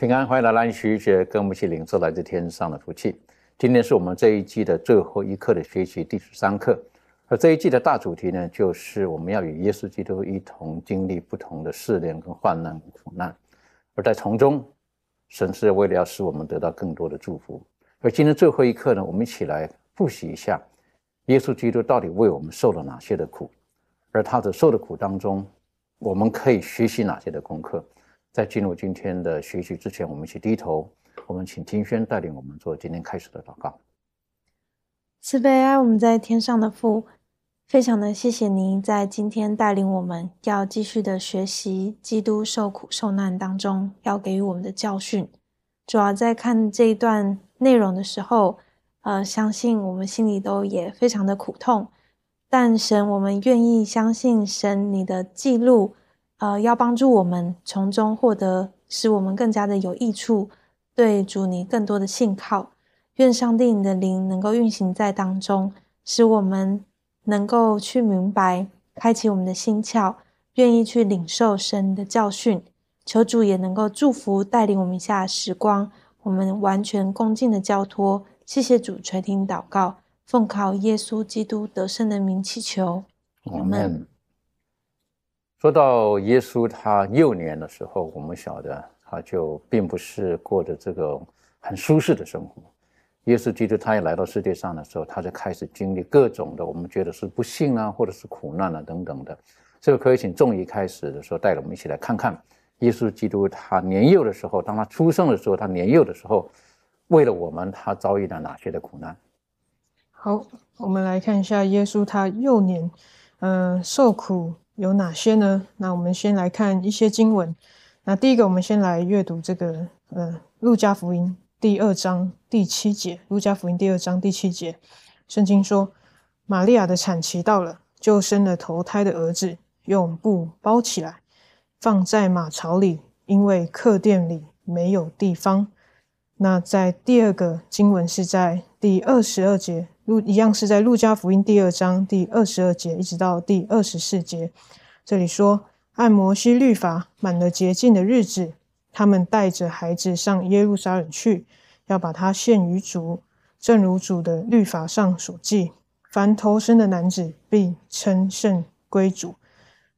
平安，欢迎来到安息节，跟我们一起领受来自天上的福气。今天是我们这一季的最后一课的学习第十三课，而这一季的大主题呢，就是我们要与耶稣基督一同经历不同的试炼跟患难苦难，而在从中，神是为了要使我们得到更多的祝福。而今天最后一课呢，我们一起来复习一下耶稣基督到底为我们受了哪些的苦，而他的受的苦当中，我们可以学习哪些的功课。在进入今天的学习之前，我们一起低头。我们请金轩带领我们做今天开始的祷告。慈悲爱我们在天上的父，非常的谢谢您在今天带领我们，要继续的学习基督受苦受难当中要给予我们的教训。主要在看这一段内容的时候，呃，相信我们心里都也非常的苦痛，但神，我们愿意相信神你的记录，呃，要帮助我们从中获得使我们更加的有益处。对主你更多的信靠，愿上帝你的灵能够运行在当中，使我们能够去明白，开启我们的心窍，愿意去领受神的教训。求主也能够祝福带领我们下时光，我们完全恭敬的交托。谢谢主垂听祷告，奉靠耶稣基督得胜的名祈求，我们。说到耶稣他幼年的时候，我们晓得。他就并不是过着这个很舒适的生活。耶稣基督他也来到世界上的时候，他就开始经历各种的我们觉得是不幸啊，或者是苦难啊等等的。这个可以请仲仪开始的时候带着我们一起来看看耶稣基督他年幼的时候，当他出生的时候，他年幼的时候，为了我们他遭遇了哪些的苦难。好，我们来看一下耶稣他幼年，嗯，受苦有哪些呢？那我们先来看一些经文。那第一个，我们先来阅读这个，呃，《路加福音》第二章第七节，《路加福音》第二章第七节，圣经说，玛利亚的产期到了，就生了头胎的儿子，用布包起来，放在马槽里，因为客店里没有地方。那在第二个经文是在第二十二节，路一样是在《路加福音》第二章第二十二节，一直到第二十四节，这里说。按摩西律法满了洁净的日子，他们带着孩子上耶路撒冷去，要把他献于主，正如主的律法上所记：凡投生的男子必称圣归主。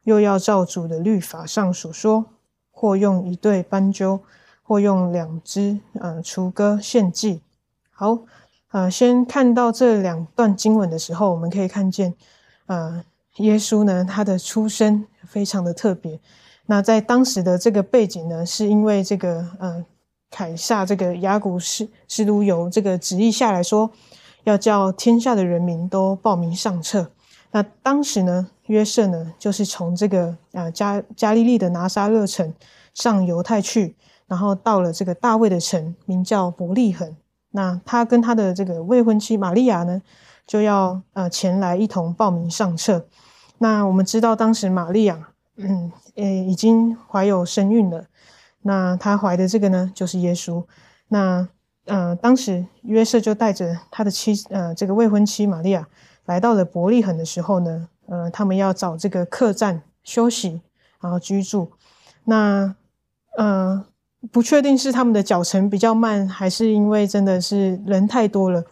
又要照主的律法上所说，或用一对斑鸠，或用两只呃雏鸽献祭。好，呃，先看到这两段经文的时候，我们可以看见，呃，耶稣呢，他的出生。非常的特别。那在当时的这个背景呢，是因为这个呃，凯撒这个亚古士士都有这个旨意下来说，要叫天下的人民都报名上册。那当时呢，约瑟呢，就是从这个呃加加利利的拿撒勒城上犹太去，然后到了这个大卫的城，名叫伯利恒。那他跟他的这个未婚妻玛利亚呢，就要呃前来一同报名上册。那我们知道，当时玛利亚，嗯，呃，已经怀有身孕了。那她怀的这个呢，就是耶稣。那，呃，当时约瑟就带着他的妻，呃，这个未婚妻玛利亚，来到了伯利恒的时候呢，呃，他们要找这个客栈休息，然后居住。那，呃，不确定是他们的脚程比较慢，还是因为真的是人太多了。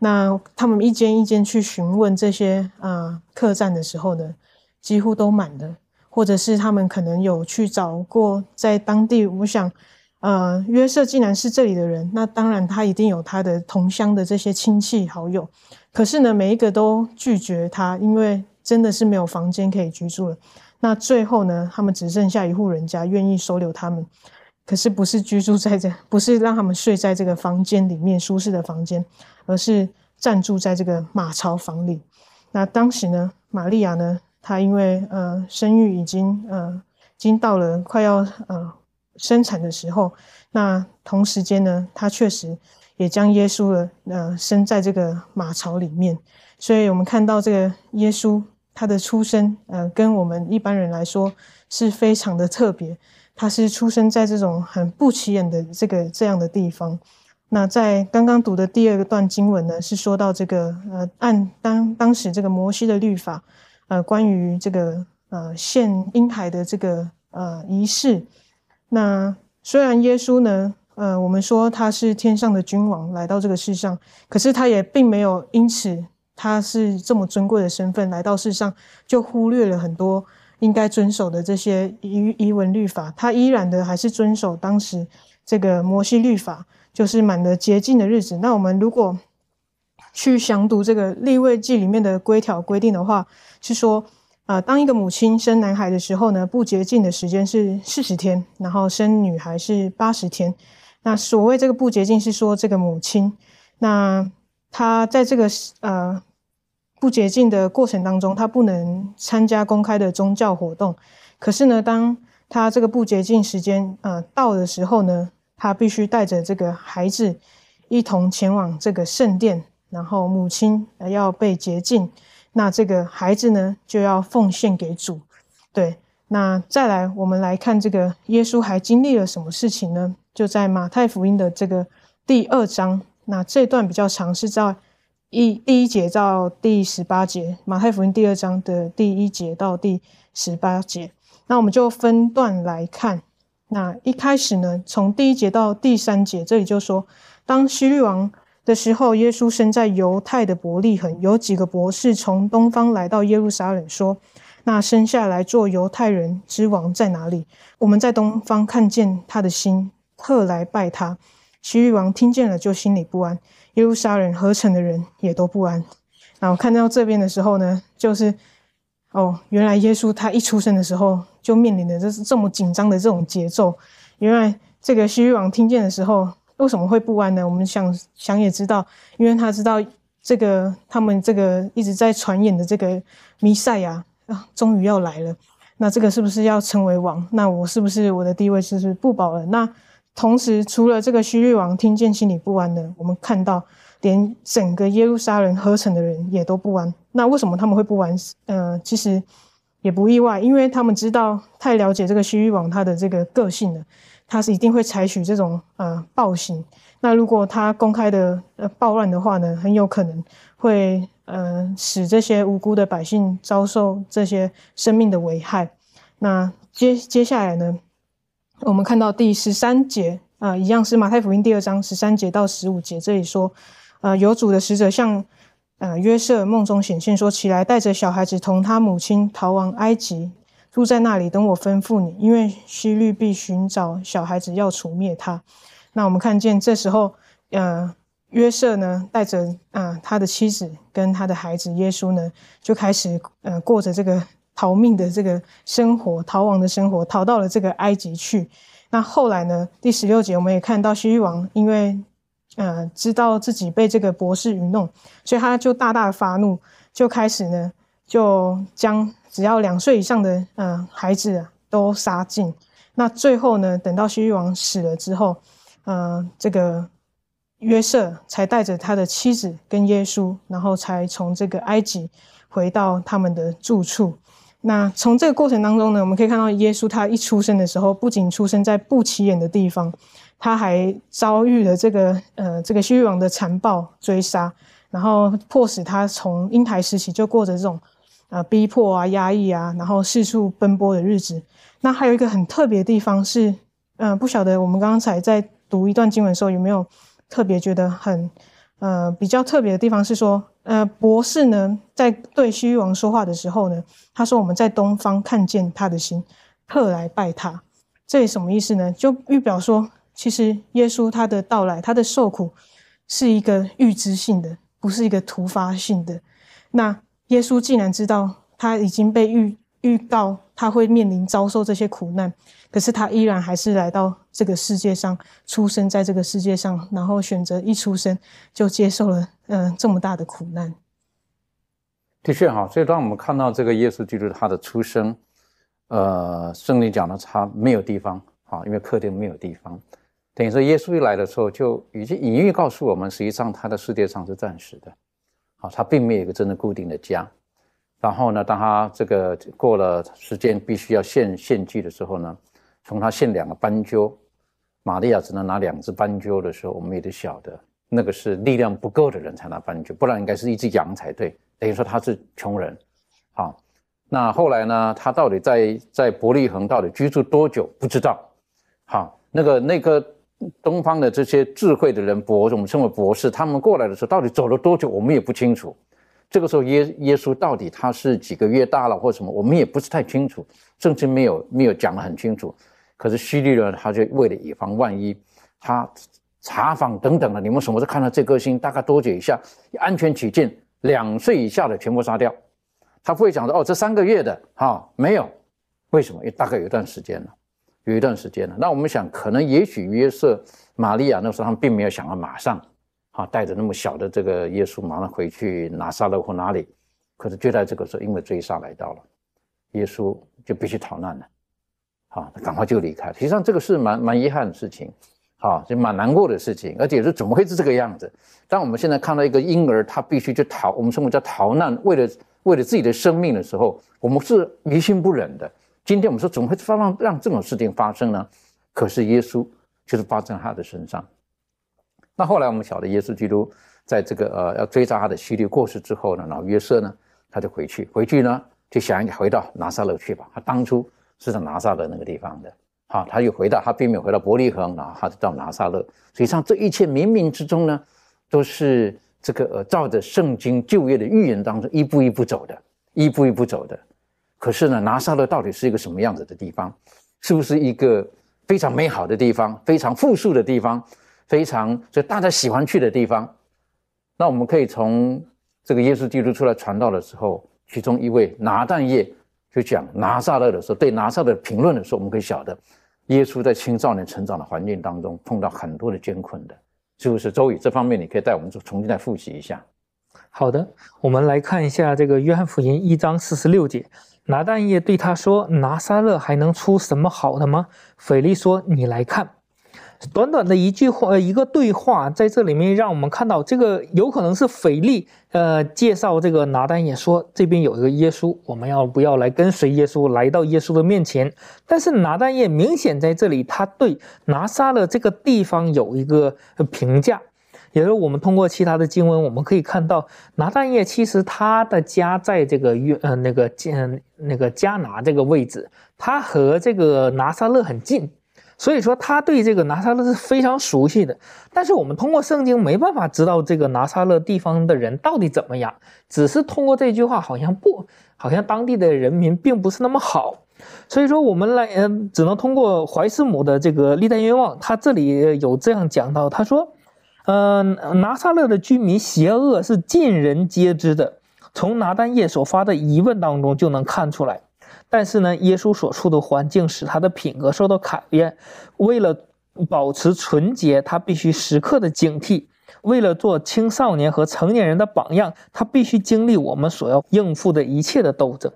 那他们一间一间去询问这些啊客栈的时候呢，几乎都满了。或者是他们可能有去找过在当地。我想，呃，约瑟既然是这里的人，那当然他一定有他的同乡的这些亲戚好友。可是呢，每一个都拒绝他，因为真的是没有房间可以居住了。那最后呢，他们只剩下一户人家愿意收留他们，可是不是居住在这，不是让他们睡在这个房间里面舒适的房间，而是暂住在这个马槽房里。那当时呢，玛利亚呢，她因为呃生育已经呃已经到了快要呃生产的时候，那同时间呢，她确实也将耶稣的呃生在这个马槽里面，所以我们看到这个耶稣。他的出生，呃，跟我们一般人来说是非常的特别。他是出生在这种很不起眼的这个这样的地方。那在刚刚读的第二个段经文呢，是说到这个，呃，按当当时这个摩西的律法，呃，关于这个呃献婴孩的这个呃仪式。那虽然耶稣呢，呃，我们说他是天上的君王来到这个世上，可是他也并没有因此。他是这么尊贵的身份来到世上，就忽略了很多应该遵守的这些遗遗文律法。他依然的还是遵守当时这个摩西律法，就是满了洁净的日子。那我们如果去详读这个立位记里面的规条规定的话，是说，呃，当一个母亲生男孩的时候呢，不洁净的时间是四十天，然后生女孩是八十天。那所谓这个不洁净，是说这个母亲，那她在这个呃。不洁净的过程当中，他不能参加公开的宗教活动。可是呢，当他这个不洁净时间呃到的时候呢，他必须带着这个孩子一同前往这个圣殿，然后母亲要被洁净，那这个孩子呢就要奉献给主。对，那再来我们来看这个耶稣还经历了什么事情呢？就在马太福音的这个第二章，那这段比较长，是在。一第一节到第十八节，马太福音第二章的第一节到第十八节，那我们就分段来看。那一开始呢，从第一节到第三节，这里就说，当希律王的时候，耶稣生在犹太的伯利恒，有几个博士从东方来到耶路撒冷，说：“那生下来做犹太人之王在哪里？我们在东方看见他的心，特来拜他。”希律王听见了，就心里不安。耶路撒冷合成的人也都不安。那我看到这边的时候呢，就是哦，原来耶稣他一出生的时候就面临的这是这么紧张的这种节奏。原来这个西域王听见的时候为什么会不安呢？我们想想也知道，因为他知道这个他们这个一直在传言的这个弥赛亚啊，终于要来了。那这个是不是要成为王？那我是不是我的地位是不是不保了？那同时，除了这个希律王听见心里不安的，我们看到连整个耶路撒冷合成的人也都不安。那为什么他们会不安？呃，其实也不意外，因为他们知道太了解这个希律王他的这个个性了，他是一定会采取这种呃暴行。那如果他公开的呃暴乱的话呢，很有可能会呃使这些无辜的百姓遭受这些生命的危害。那接接下来呢？我们看到第十三节啊，一样是马太福音第二章十三节到十五节，这里说，呃，有主的使者向呃约瑟梦中显现，说起来，带着小孩子同他母亲逃往埃及，住在那里，等我吩咐你，因为希律必寻找小孩子要除灭他。那我们看见这时候，呃，约瑟呢带着啊他的妻子跟他的孩子耶稣呢，就开始呃过着这个。逃命的这个生活，逃亡的生活，逃到了这个埃及去。那后来呢？第十六节我们也看到，西域王因为呃知道自己被这个博士愚弄，所以他就大大的发怒，就开始呢就将只要两岁以上的呃孩子都杀尽。那最后呢，等到西域王死了之后，呃，这个约瑟才带着他的妻子跟耶稣，然后才从这个埃及回到他们的住处。那从这个过程当中呢，我们可以看到耶稣他一出生的时候，不仅出生在不起眼的地方，他还遭遇了这个呃这个西域王的残暴追杀，然后迫使他从婴孩时期就过着这种呃逼迫啊、压抑啊，然后四处奔波的日子。那还有一个很特别的地方是，嗯，不晓得我们刚才在读一段经文的时候有没有特别觉得很呃比较特别的地方是说。呃，博士呢，在对西域王说话的时候呢，他说：“我们在东方看见他的心，特来拜他。”这什么意思呢？就预表说，其实耶稣他的到来，他的受苦是一个预知性的，不是一个突发性的。那耶稣既然知道他已经被预预告他会面临遭受这些苦难，可是他依然还是来到这个世界上，出生在这个世界上，然后选择一出生就接受了嗯这么大的苦难。的确哈，所以当我们看到这个耶稣基督他的出生，呃，圣经讲的他没有地方啊，因为客厅没有地方，等于说耶稣一来的时候就已经隐喻告诉我们，实际上他的世界上是暂时的，好，他并没有一个真的固定的家。然后呢，当他这个过了时间必须要献献祭的时候呢，从他献两个斑鸠，玛利亚只能拿两只斑鸠的时候，我们也得晓得，那个是力量不够的人才拿斑鸠，不然应该是一只羊才对。等于说他是穷人，好，那后来呢，他到底在在伯利恒到底居住多久不知道，好，那个那个东方的这些智慧的人博，我们称为博士，他们过来的时候到底走了多久，我们也不清楚。这个时候，耶耶稣到底他是几个月大了或什么，我们也不是太清楚，甚至没有没有讲得很清楚。可是希律呢，他就为了以防万一，他查访等等的，你们什么时候看到这颗星？大概多久以下？安全起见，两岁以下的全部杀掉。他不会讲说哦，这三个月的哈没有，为什么？因为大概有一段时间了，有一段时间了。那我们想，可能也许约瑟、玛利亚那时候他们并没有想要马上。啊，带着那么小的这个耶稣，马上回去拿撒勒或哪里？可是就在这个时候，因为追杀来到了，耶稣就必须逃难了。好，赶快就离开。实际上这个是蛮蛮遗憾的事情，好，就蛮难过的事情，而且是怎么会是这个样子？当我们现在看到一个婴儿，他必须去逃，我们称为叫逃难，为了为了自己的生命的时候，我们是于心不忍的。今天我们说，怎么会发让让这种事情发生呢？可是耶稣就是发生在他的身上。那后来我们晓得，耶稣基督在这个呃要追杀他的希律过世之后呢，然后约瑟呢他就回去，回去呢就想回到拿撒勒去吧。他当初是在拿撒勒那个地方的，好，他又回到，他并没有回到伯利恒然后，他就到拿撒勒。实际上这一切冥冥之中呢，都是这个呃照着圣经旧约的预言当中一步一步走的，一步一步走的。可是呢，拿撒勒到底是一个什么样子的地方？是不是一个非常美好的地方，非常富庶的地方？非常就大家喜欢去的地方，那我们可以从这个耶稣基督出来传道的时候，其中一位拿但业就讲拿撒勒的时候，对拿撒勒评论的时候，我们可以晓得，耶稣在青少年成长的环境当中碰到很多的艰困的，就是？周宇这方面你可以带我们重新再复习一下。好的，我们来看一下这个约翰福音一章四十六节，拿但业对他说：“拿撒勒还能出什么好的吗？”腓力说：“你来看。”短短的一句话，一个对话，在这里面让我们看到，这个有可能是腓力，呃，介绍这个拿单也说，这边有一个耶稣，我们要不要来跟随耶稣，来到耶稣的面前？但是拿单也明显在这里，他对拿撒勒这个地方有一个评价，也就是我们通过其他的经文，我们可以看到，拿单业其实他的家在这个约，呃，那个加那个加拿这个位置，他和这个拿撒勒很近。所以说他对这个拿撒勒是非常熟悉的，但是我们通过圣经没办法知道这个拿撒勒地方的人到底怎么样，只是通过这句话，好像不，好像当地的人民并不是那么好。所以说我们来，嗯，只能通过怀斯姆的这个历代愿望，他这里有这样讲到，他说，嗯，拿撒勒的居民邪恶是尽人皆知的，从拿单叶所发的疑问当中就能看出来。但是呢，耶稣所处的环境使他的品格受到考验。为了保持纯洁，他必须时刻的警惕；为了做青少年和成年人的榜样，他必须经历我们所要应付的一切的斗争。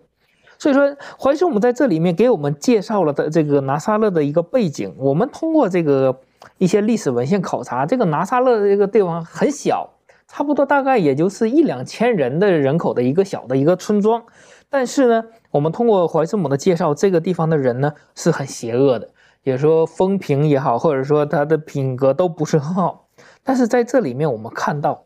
所以说，怀师母在这里面给我们介绍了的这个拿撒勒的一个背景。我们通过这个一些历史文献考察，这个拿撒勒这个地方很小，差不多大概也就是一两千人的人口的一个小的一个村庄。但是呢，我们通过怀斯姆的介绍，这个地方的人呢是很邪恶的，也说风评也好，或者说他的品格都不是很好。但是在这里面，我们看到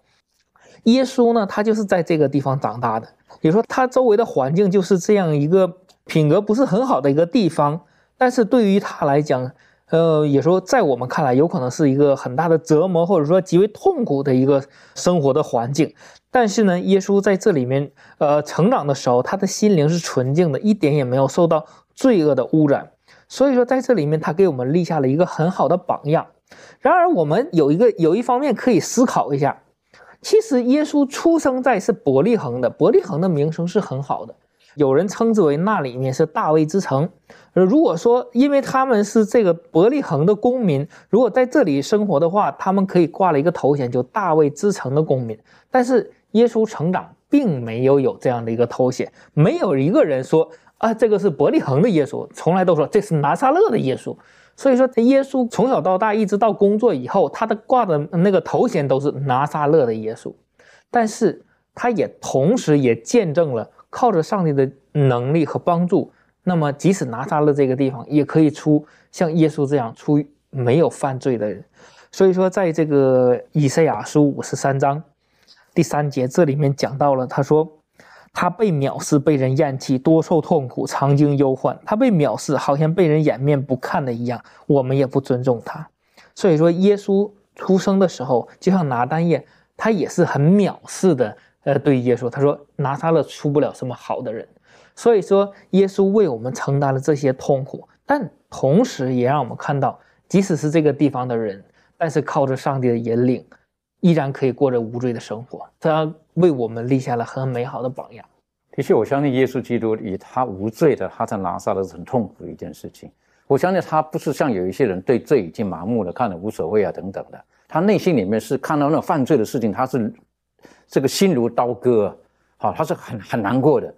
耶稣呢，他就是在这个地方长大的，也说他周围的环境就是这样一个品格不是很好的一个地方。但是对于他来讲，呃，也说在我们看来，有可能是一个很大的折磨，或者说极为痛苦的一个生活的环境。但是呢，耶稣在这里面，呃，成长的时候，他的心灵是纯净的，一点也没有受到罪恶的污染。所以说，在这里面，他给我们立下了一个很好的榜样。然而，我们有一个有一方面可以思考一下，其实耶稣出生在是伯利恒的，伯利恒的名声是很好的。有人称之为那里面是大卫之城，如果说因为他们是这个伯利恒的公民，如果在这里生活的话，他们可以挂了一个头衔，就大卫之城的公民。但是耶稣成长并没有有这样的一个头衔，没有一个人说啊，这个是伯利恒的耶稣，从来都说这是拿撒勒的耶稣。所以说，耶稣从小到大，一直到工作以后，他的挂的那个头衔都是拿撒勒的耶稣，但是他也同时也见证了。靠着上帝的能力和帮助，那么即使拿撒勒这个地方也可以出像耶稣这样出没有犯罪的人。所以说，在这个以赛亚书五十三章第三节，这里面讲到了，他说他被藐视，被人厌弃，多受痛苦，常经忧患。他被藐视，好像被人掩面不看的一样，我们也不尊重他。所以说，耶稣出生的时候，就像拿单叶，他也是很藐视的。呃，对耶稣，他说拿撒勒出不了什么好的人，所以说耶稣为我们承担了这些痛苦，但同时也让我们看到，即使是这个地方的人，但是靠着上帝的引领，依然可以过着无罪的生活。他为我们立下了很美好的榜样。的确，我相信耶稣基督以他无罪的，他在拿撒勒是很痛苦的一件事情。我相信他不是像有一些人对罪已经麻木了，看了无所谓啊等等的，他内心里面是看到那种犯罪的事情，他是。这个心如刀割，好，他是很很难过的。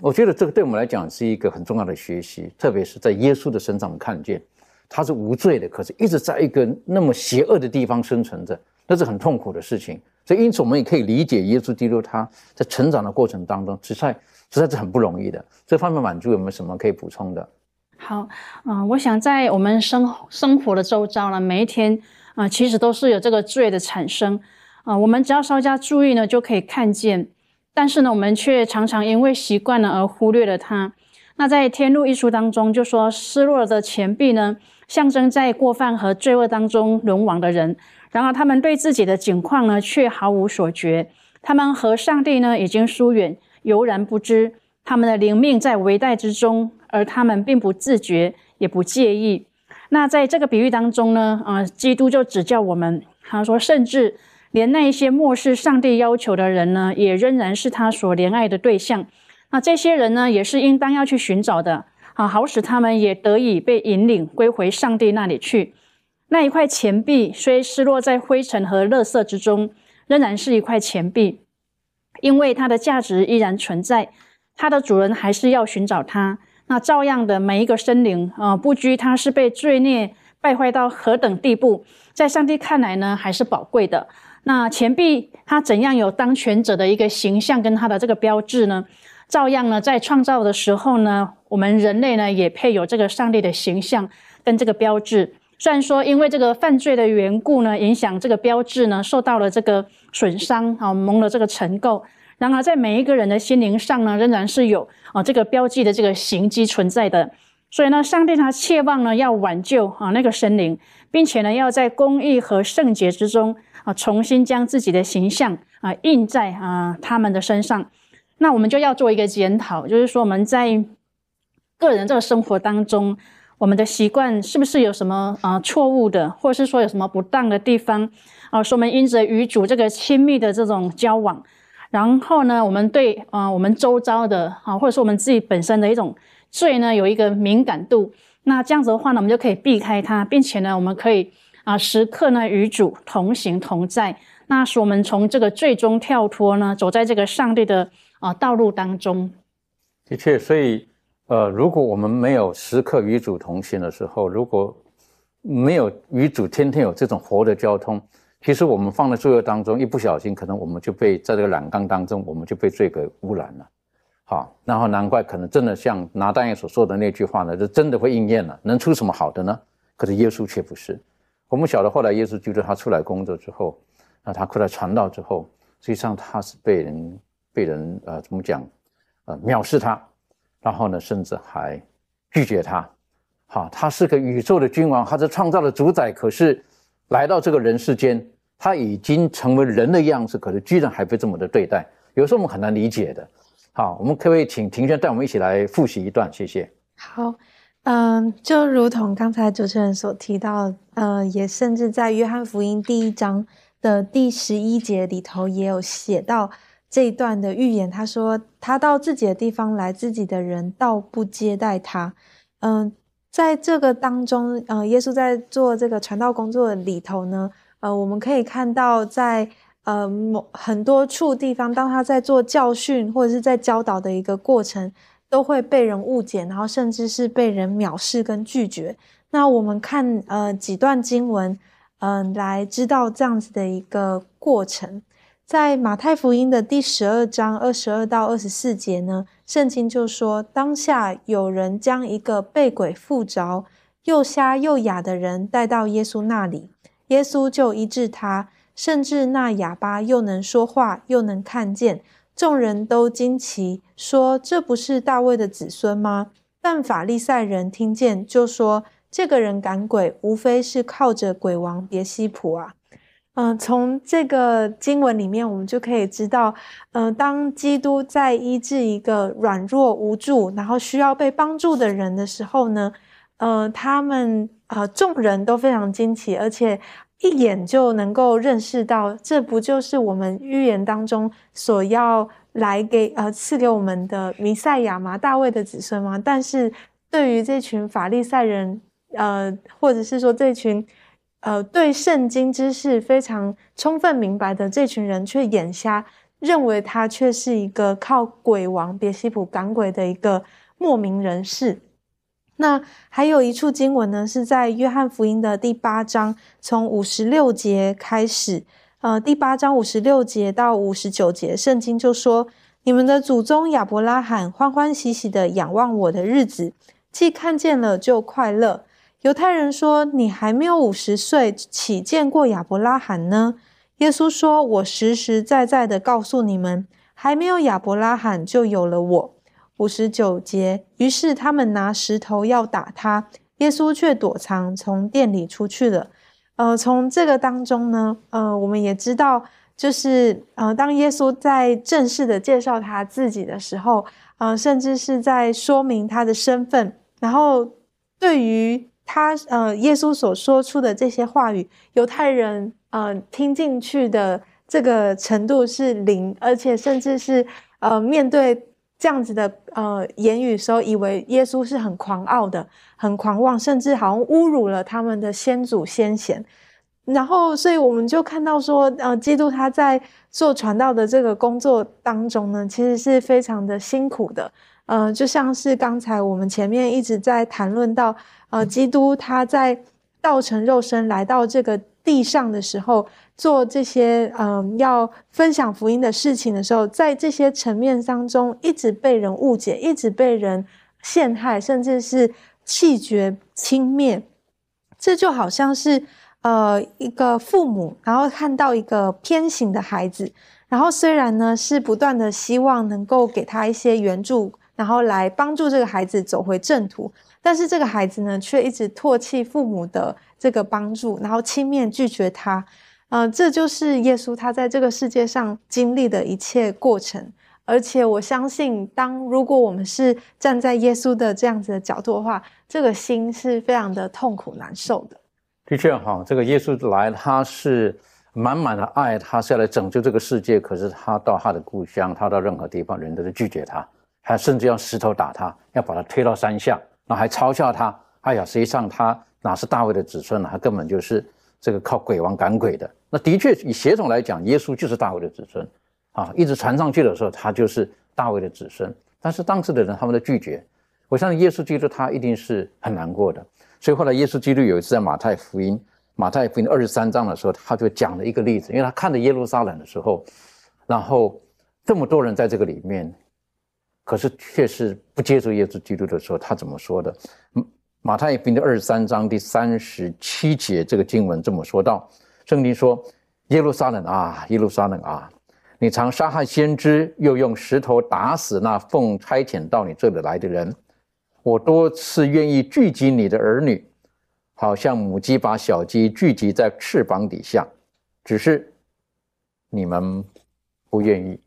我觉得这个对我们来讲是一个很重要的学习，特别是在耶稣的身上，我们看见他是无罪的，可是一直在一个那么邪恶的地方生存着，那是很痛苦的事情。所以，因此我们也可以理解耶稣基督他在成长的过程当中，实在实在是很不容易的。这方面满足有没有什么可以补充的？好，嗯，我想在我们生生活的周遭呢，每一天啊，其实都是有这个罪的产生。啊，我们只要稍加注意呢，就可以看见。但是呢，我们却常常因为习惯了而忽略了它。那在《天路》一书当中就说，失落的钱币呢，象征在过犯和罪恶当中沦亡的人。然而，他们对自己的境况呢，却毫无所觉。他们和上帝呢，已经疏远，悠然不知。他们的灵命在危殆之中，而他们并不自觉，也不介意。那在这个比喻当中呢，啊，基督就指教我们，他说，甚至。连那一些漠视上帝要求的人呢，也仍然是他所怜爱的对象。那这些人呢，也是应当要去寻找的啊，好使他们也得以被引领归回上帝那里去。那一块钱币虽失落在灰尘和垃圾之中，仍然是一块钱币，因为它的价值依然存在。它的主人还是要寻找它。那照样的每一个生灵啊，不拘它是被罪孽败坏到何等地步，在上帝看来呢，还是宝贵的。那钱币它怎样有当权者的一个形象跟它的这个标志呢？照样呢，在创造的时候呢，我们人类呢也配有这个上帝的形象跟这个标志。虽然说因为这个犯罪的缘故呢，影响这个标志呢受到了这个损伤啊，蒙了这个尘垢。然而在每一个人的心灵上呢，仍然是有啊这个标记的这个形迹存在的。所以呢，上帝他切望呢要挽救啊那个神灵，并且呢要在公义和圣洁之中。啊，重新将自己的形象啊印在啊他们的身上，那我们就要做一个检讨，就是说我们在个人这个生活当中，我们的习惯是不是有什么啊错误的，或者是说有什么不当的地方啊？说我们因着与主这个亲密的这种交往，然后呢，我们对啊我们周遭的啊，或者说我们自己本身的一种罪呢，有一个敏感度，那这样子的话呢，我们就可以避开它，并且呢，我们可以。啊，时刻呢与主同行同在，那使我们从这个最终跳脱呢，走在这个上帝的啊道路当中。的确，所以呃，如果我们没有时刻与主同行的时候，如果没有与主天天有这种活的交通，其实我们放在罪恶当中，一不小心，可能我们就被在这个染缸当中，我们就被罪给污染了。好，然后难怪可能真的像拿大爷所说的那句话呢，就真的会应验了，能出什么好的呢？可是耶稣却不是。我们晓得，后来耶稣基督他出来工作之后，那他出来传道之后，实际上他是被人被人呃怎么讲，呃藐视他，然后呢，甚至还拒绝他，好，他是个宇宙的君王，他是创造的主宰，可是来到这个人世间，他已经成为人的样子，可是居然还被这么的对待，有时候我们很难理解的。好，我们可不可以请庭轩带我们一起来复习一段？谢谢。好，嗯，就如同刚才主持人所提到，呃，也甚至在约翰福音第一章的第十一节里头也有写到这一段的预言。他说，他到自己的地方来，自己的人倒不接待他。嗯，在这个当中，呃，耶稣在做这个传道工作里头呢，呃，我们可以看到在。呃，某很多处地方，当他在做教训或者是在教导的一个过程，都会被人误解，然后甚至是被人藐视跟拒绝。那我们看呃几段经文，嗯，来知道这样子的一个过程。在马太福音的第十二章二十二到二十四节呢，圣经就说，当下有人将一个被鬼附着、又瞎又哑的人带到耶稣那里，耶稣就医治他。甚至那哑巴又能说话，又能看见，众人都惊奇，说：“这不是大卫的子孙吗？”但法利赛人听见，就说：“这个人赶鬼，无非是靠着鬼王别西卜啊。”嗯，从这个经文里面，我们就可以知道，嗯，当基督在医治一个软弱无助，然后需要被帮助的人的时候呢，呃，他们啊，众人都非常惊奇，而且。一眼就能够认识到，这不就是我们预言当中所要来给呃赐给我们的弥赛亚吗？大卫的子孙吗？但是对于这群法利赛人，呃，或者是说这群呃对圣经知识非常充分明白的这群人，却眼瞎，认为他却是一个靠鬼王别西卜赶鬼的一个莫名人士。那还有一处经文呢，是在约翰福音的第八章，从五十六节开始，呃，第八章五十六节到五十九节，圣经就说：“你们的祖宗亚伯拉罕欢欢喜喜的仰望我的日子，既看见了就快乐。”犹太人说：“你还没有五十岁，岂见过亚伯拉罕呢？”耶稣说：“我实实在在的告诉你们，还没有亚伯拉罕，就有了我。”五十九节，于是他们拿石头要打他，耶稣却躲藏，从店里出去了。呃，从这个当中呢，呃，我们也知道，就是呃，当耶稣在正式的介绍他自己的时候，呃，甚至是在说明他的身份，然后对于他呃，耶稣所说出的这些话语，犹太人呃听进去的这个程度是零，而且甚至是呃面对。这样子的呃言语时候，以为耶稣是很狂傲的、很狂妄，甚至好像侮辱了他们的先祖先贤。然后，所以我们就看到说，呃，基督他在做传道的这个工作当中呢，其实是非常的辛苦的。呃，就像是刚才我们前面一直在谈论到，呃，基督他在道成肉身来到这个地上的时候。做这些嗯要分享福音的事情的时候，在这些层面当中，一直被人误解，一直被人陷害，甚至是气绝轻蔑。这就好像是呃一个父母，然后看到一个偏行的孩子，然后虽然呢是不断的希望能够给他一些援助，然后来帮助这个孩子走回正途，但是这个孩子呢却一直唾弃父母的这个帮助，然后轻蔑拒绝他。嗯，这就是耶稣他在这个世界上经历的一切过程，而且我相信，当如果我们是站在耶稣的这样子的角度的话，这个心是非常的痛苦难受的。的确哈，这个耶稣来，他是满满的爱，他是要来拯救这个世界。可是他到他的故乡，他到任何地方，人都是拒绝他，还甚至用石头打他，要把他推到山下，那还嘲笑他。哎呀，实际上他哪是大卫的子孙呢？他根本就是这个靠鬼王赶鬼的。那的确，以血统来讲，耶稣就是大卫的子孙，啊，一直传上去的时候，他就是大卫的子孙。但是当时的人他们的拒绝，我相信耶稣基督他一定是很难过的。所以后来耶稣基督有一次在马太福音马太福音二十三章的时候，他就讲了一个例子，因为他看着耶路撒冷的时候，然后这么多人在这个里面，可是却是不接受耶稣基督的时候，他怎么说的？马太福音二十三章第三十七节这个经文这么说道。圣经说：“耶路撒冷啊，耶路撒冷啊，你常杀害先知，又用石头打死那奉差遣到你这里来的人。我多次愿意聚集你的儿女，好像母鸡把小鸡聚集在翅膀底下，只是你们不愿意。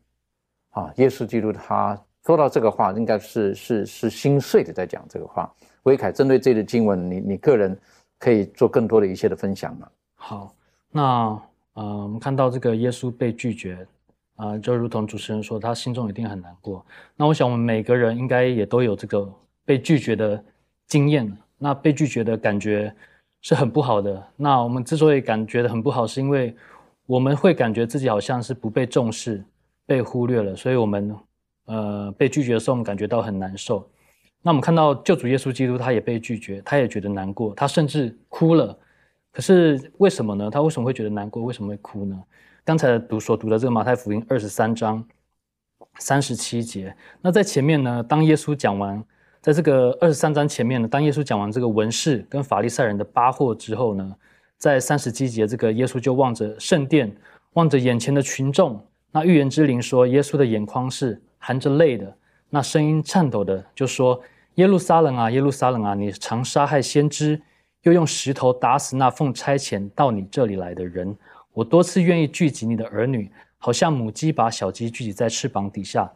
啊，耶稣基督他说到这个话，应该是是是心碎的在讲这个话。威凯，针对这个经文，你你个人可以做更多的一些的分享吗？好，那呃，我们看到这个耶稣被拒绝，啊，就如同主持人说，他心中一定很难过。那我想，我们每个人应该也都有这个被拒绝的经验。那被拒绝的感觉是很不好的。那我们之所以感觉的很不好，是因为我们会感觉自己好像是不被重视、被忽略了，所以我们呃被拒绝的时候，我们感觉到很难受。那我们看到救主耶稣基督，他也被拒绝，他也觉得难过，他甚至哭了。可是为什么呢？他为什么会觉得难过？为什么会哭呢？刚才读所读的这个马太福音二十三章三十七节，那在前面呢，当耶稣讲完，在这个二十三章前面呢，当耶稣讲完这个文士跟法利赛人的八祸之后呢，在三十七节，这个耶稣就望着圣殿，望着眼前的群众，那预言之灵说，耶稣的眼眶是含着泪的，那声音颤抖的就说。耶路撒冷啊，耶路撒冷啊！你常杀害先知，又用石头打死那奉差遣到你这里来的人。我多次愿意聚集你的儿女，好像母鸡把小鸡聚集在翅膀底下，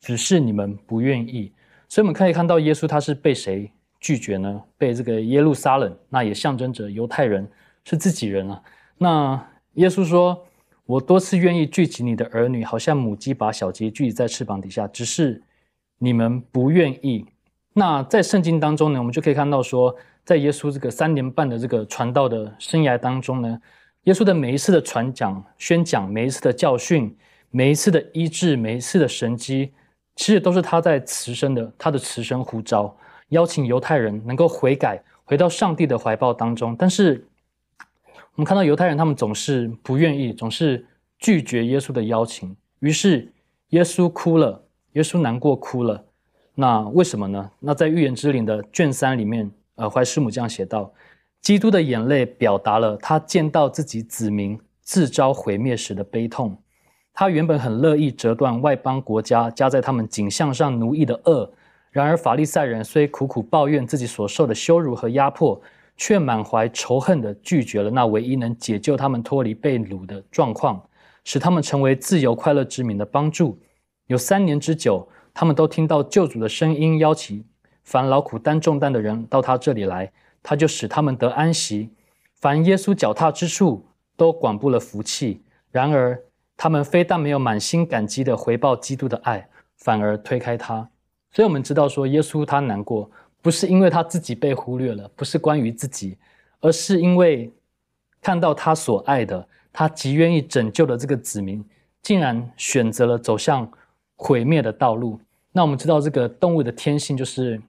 只是你们不愿意。所以我们可以看到，耶稣他是被谁拒绝呢？被这个耶路撒冷，那也象征着犹太人是自己人啊。那耶稣说：“我多次愿意聚集你的儿女，好像母鸡把小鸡聚集在翅膀底下，只是你们不愿意。”那在圣经当中呢，我们就可以看到说，在耶稣这个三年半的这个传道的生涯当中呢，耶稣的每一次的传讲、宣讲，每一次的教训，每一次的医治，每一次的神迹，其实都是他在慈生的他的慈生呼召，邀请犹太人能够悔改，回到上帝的怀抱当中。但是我们看到犹太人他们总是不愿意，总是拒绝耶稣的邀请，于是耶稣哭了，耶稣难过哭了。那为什么呢？那在预言之灵的卷三里面，呃，怀师母这样写道：基督的眼泪表达了他见到自己子民自招毁灭时的悲痛。他原本很乐意折断外邦国家加在他们颈项上奴役的恶，然而法利赛人虽苦苦抱怨自己所受的羞辱和压迫，却满怀仇恨地拒绝了那唯一能解救他们脱离被掳的状况，使他们成为自由快乐之民的帮助。有三年之久。他们都听到救主的声音，邀请凡劳苦担重担的人到他这里来，他就使他们得安息。凡耶稣脚踏之处，都广布了福气。然而，他们非但没有满心感激的回报基督的爱，反而推开他。所以，我们知道说，耶稣他难过，不是因为他自己被忽略了，不是关于自己，而是因为看到他所爱的，他极愿意拯救的这个子民，竟然选择了走向。毁灭的道路。那我们知道，这个动物的天性就是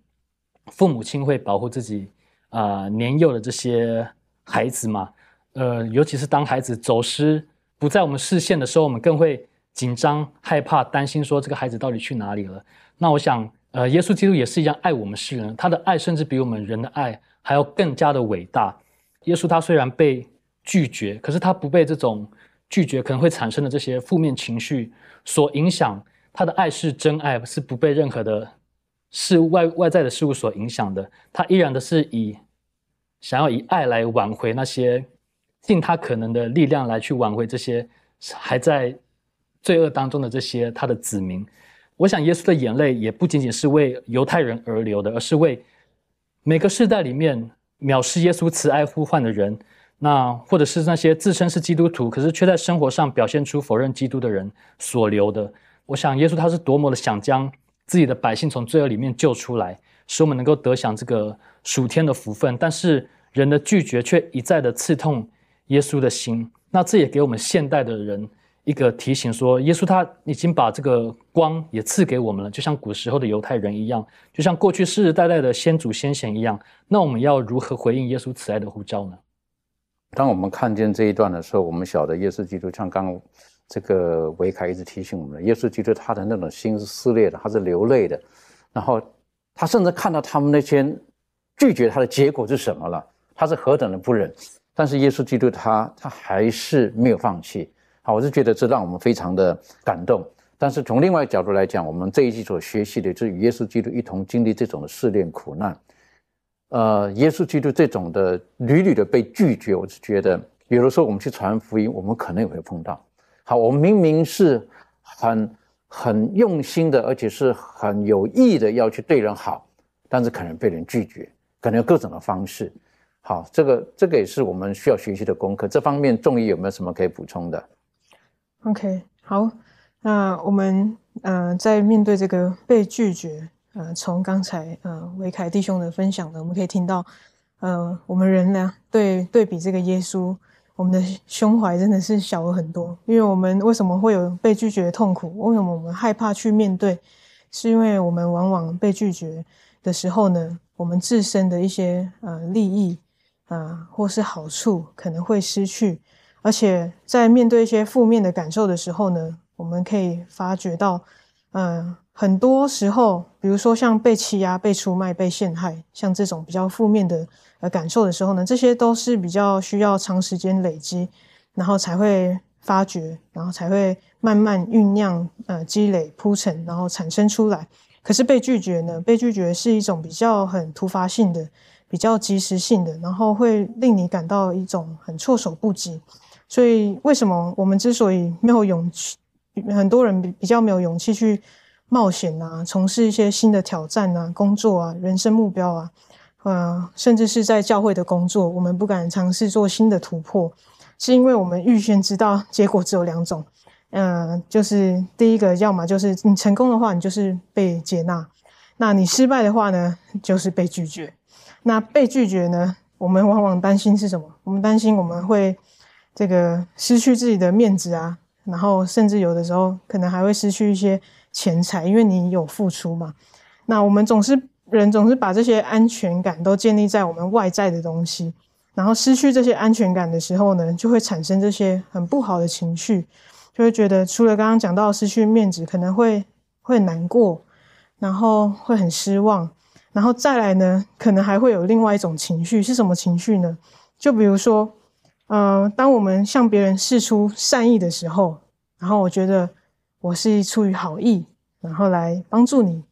父母亲会保护自己啊年幼的这些孩子嘛。呃，尤其是当孩子走失不在我们视线的时候，我们更会紧张、害怕、担心，说这个孩子到底去哪里了。那我想，呃，耶稣基督也是一样爱我们世人，他的爱甚至比我们人的爱还要更加的伟大。耶稣他虽然被拒绝，可是他不被这种拒绝可能会产生的这些负面情绪所影响。他的爱是真爱，是不被任何的事外外在的事物所影响的。他依然的是以想要以爱来挽回那些尽他可能的力量来去挽回这些还在罪恶当中的这些他的子民。我想耶稣的眼泪也不仅仅是为犹太人而流的，而是为每个世代里面藐视耶稣慈爱呼唤的人，那或者是那些自称是基督徒，可是却在生活上表现出否认基督的人所流的。我想，耶稣他是多么的想将自己的百姓从罪恶里面救出来，使我们能够得享这个属天的福分。但是人的拒绝却一再的刺痛耶稣的心。那这也给我们现代的人一个提醒：说耶稣他已经把这个光也赐给我们了，就像古时候的犹太人一样，就像过去世世代代的先祖先贤一样。那我们要如何回应耶稣慈爱的呼召呢？当我们看见这一段的时候，我们晓得耶稣基督像刚。这个维凯一直提醒我们，耶稣基督他的那种心是撕裂的，他是流泪的，然后他甚至看到他们那些拒绝他的结果是什么了，他是何等的不忍，但是耶稣基督他他还是没有放弃。好，我是觉得这让我们非常的感动。但是从另外一角度来讲，我们这一季所学习的，就是与耶稣基督一同经历这种的试炼苦难。呃，耶稣基督这种的屡屡的被拒绝，我是觉得，比如说我们去传福音，我们可能也会碰到。好，我明明是很很用心的，而且是很有意的要去对人好，但是可能被人拒绝，可能有各种的方式。好，这个这个也是我们需要学习的功课。这方面，仲义有没有什么可以补充的？OK，好。那我们呃，在面对这个被拒绝，呃，从刚才呃维凯弟兄的分享呢，我们可以听到，呃，我们人呢对对比这个耶稣，我们的胸怀真的是小了很多。因为我们为什么会有被拒绝的痛苦？为什么我们害怕去面对？是因为我们往往被拒绝的时候呢，我们自身的一些呃利益啊，或是好处可能会失去，而且在面对一些负面的感受的时候呢。我们可以发觉到，嗯，很多时候，比如说像被欺压、被出卖、被陷害，像这种比较负面的呃感受的时候呢，这些都是比较需要长时间累积，然后才会发觉，然后才会慢慢酝酿、呃积累、铺陈，然后产生出来。可是被拒绝呢？被拒绝是一种比较很突发性的、比较及时性的，然后会令你感到一种很措手不及。所以，为什么我们之所以没有勇气？很多人比比较没有勇气去冒险啊，从事一些新的挑战啊，工作啊，人生目标啊，呃，甚至是在教会的工作，我们不敢尝试做新的突破，是因为我们预先知道结果只有两种，嗯，就是第一个，要么就是你成功的话，你就是被接纳；那你失败的话呢，就是被拒绝。那被拒绝呢，我们往往担心是什么？我们担心我们会这个失去自己的面子啊。然后，甚至有的时候可能还会失去一些钱财，因为你有付出嘛。那我们总是人总是把这些安全感都建立在我们外在的东西，然后失去这些安全感的时候呢，就会产生这些很不好的情绪，就会觉得除了刚刚讲到失去面子，可能会会难过，然后会很失望，然后再来呢，可能还会有另外一种情绪是什么情绪呢？就比如说。呃，当我们向别人示出善意的时候，然后我觉得我是出于好意，然后来帮助你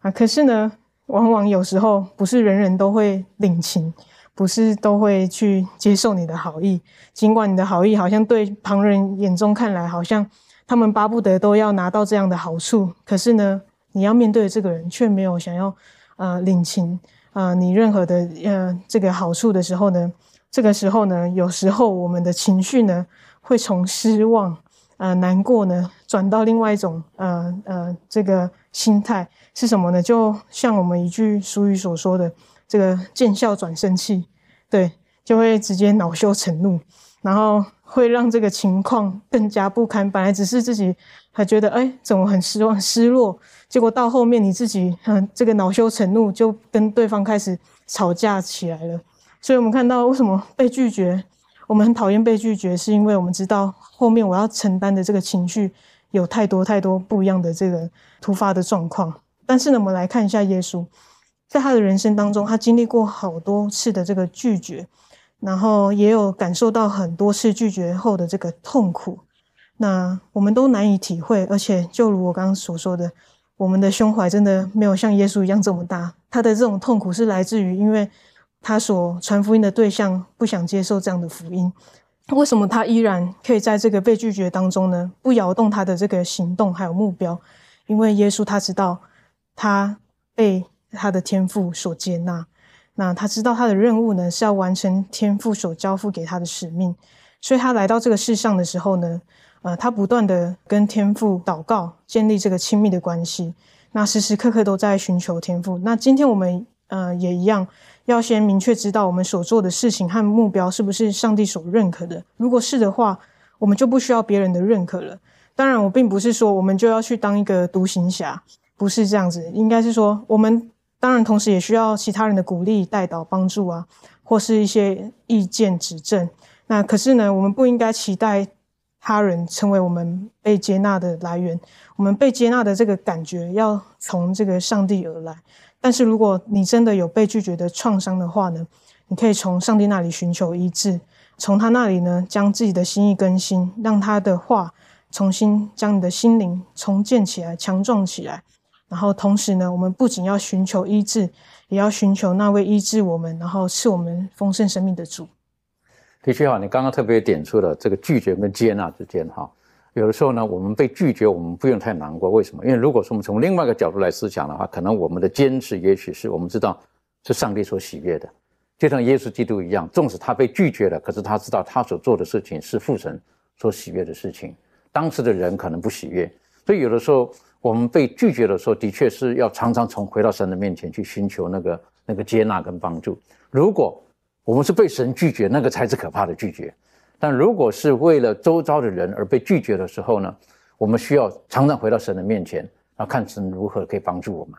啊。可是呢，往往有时候不是人人都会领情，不是都会去接受你的好意。尽管你的好意好像对旁人眼中看来，好像他们巴不得都要拿到这样的好处，可是呢，你要面对的这个人却没有想要呃领情啊你任何的呃这个好处的时候呢？这个时候呢，有时候我们的情绪呢，会从失望、呃难过呢，转到另外一种呃呃这个心态是什么呢？就像我们一句俗语所说的，这个见笑转生气，对，就会直接恼羞成怒，然后会让这个情况更加不堪。本来只是自己还觉得哎，怎么很失望、失落，结果到后面你自己嗯这个恼羞成怒，就跟对方开始吵架起来了。所以，我们看到为什么被拒绝，我们很讨厌被拒绝，是因为我们知道后面我要承担的这个情绪有太多太多不一样的这个突发的状况。但是呢，我们来看一下耶稣，在他的人生当中，他经历过好多次的这个拒绝，然后也有感受到很多次拒绝后的这个痛苦。那我们都难以体会，而且就如我刚刚所说的，我们的胸怀真的没有像耶稣一样这么大。他的这种痛苦是来自于因为。他所传福音的对象不想接受这样的福音，为什么他依然可以在这个被拒绝当中呢？不摇动他的这个行动还有目标，因为耶稣他知道他被他的天赋所接纳，那他知道他的任务呢是要完成天父所交付给他的使命，所以他来到这个世上的时候呢，呃，他不断的跟天父祷告，建立这个亲密的关系，那时时刻刻都在寻求天赋。那今天我们呃也一样。要先明确知道我们所做的事情和目标是不是上帝所认可的。如果是的话，我们就不需要别人的认可了。当然，我并不是说我们就要去当一个独行侠，不是这样子。应该是说，我们当然同时也需要其他人的鼓励、带导、帮助啊，或是一些意见指正。那可是呢，我们不应该期待他人成为我们被接纳的来源。我们被接纳的这个感觉要从这个上帝而来。但是如果你真的有被拒绝的创伤的话呢，你可以从上帝那里寻求医治，从他那里呢将自己的心意更新，让他的话重新将你的心灵重建起来、强壮起来。然后同时呢，我们不仅要寻求医治，也要寻求那位医治我们，然后赐我们丰盛生命的主。的确哈，你刚刚特别点出了这个拒绝跟接纳之间哈，有的时候呢，我们被拒绝，我们不用太难过。为什么？因为如果说我们从另外一个角度来思想的话，可能我们的坚持，也许是我们知道是上帝所喜悦的，就像耶稣基督一样，纵使他被拒绝了，可是他知道他所做的事情是父神所喜悦的事情。当时的人可能不喜悦，所以有的时候我们被拒绝的时候，的确是要常常从回到神的面前去寻求那个那个接纳跟帮助。如果我们是被神拒绝，那个才是可怕的拒绝。但如果是为了周遭的人而被拒绝的时候呢，我们需要常常回到神的面前，然后看神如何可以帮助我们。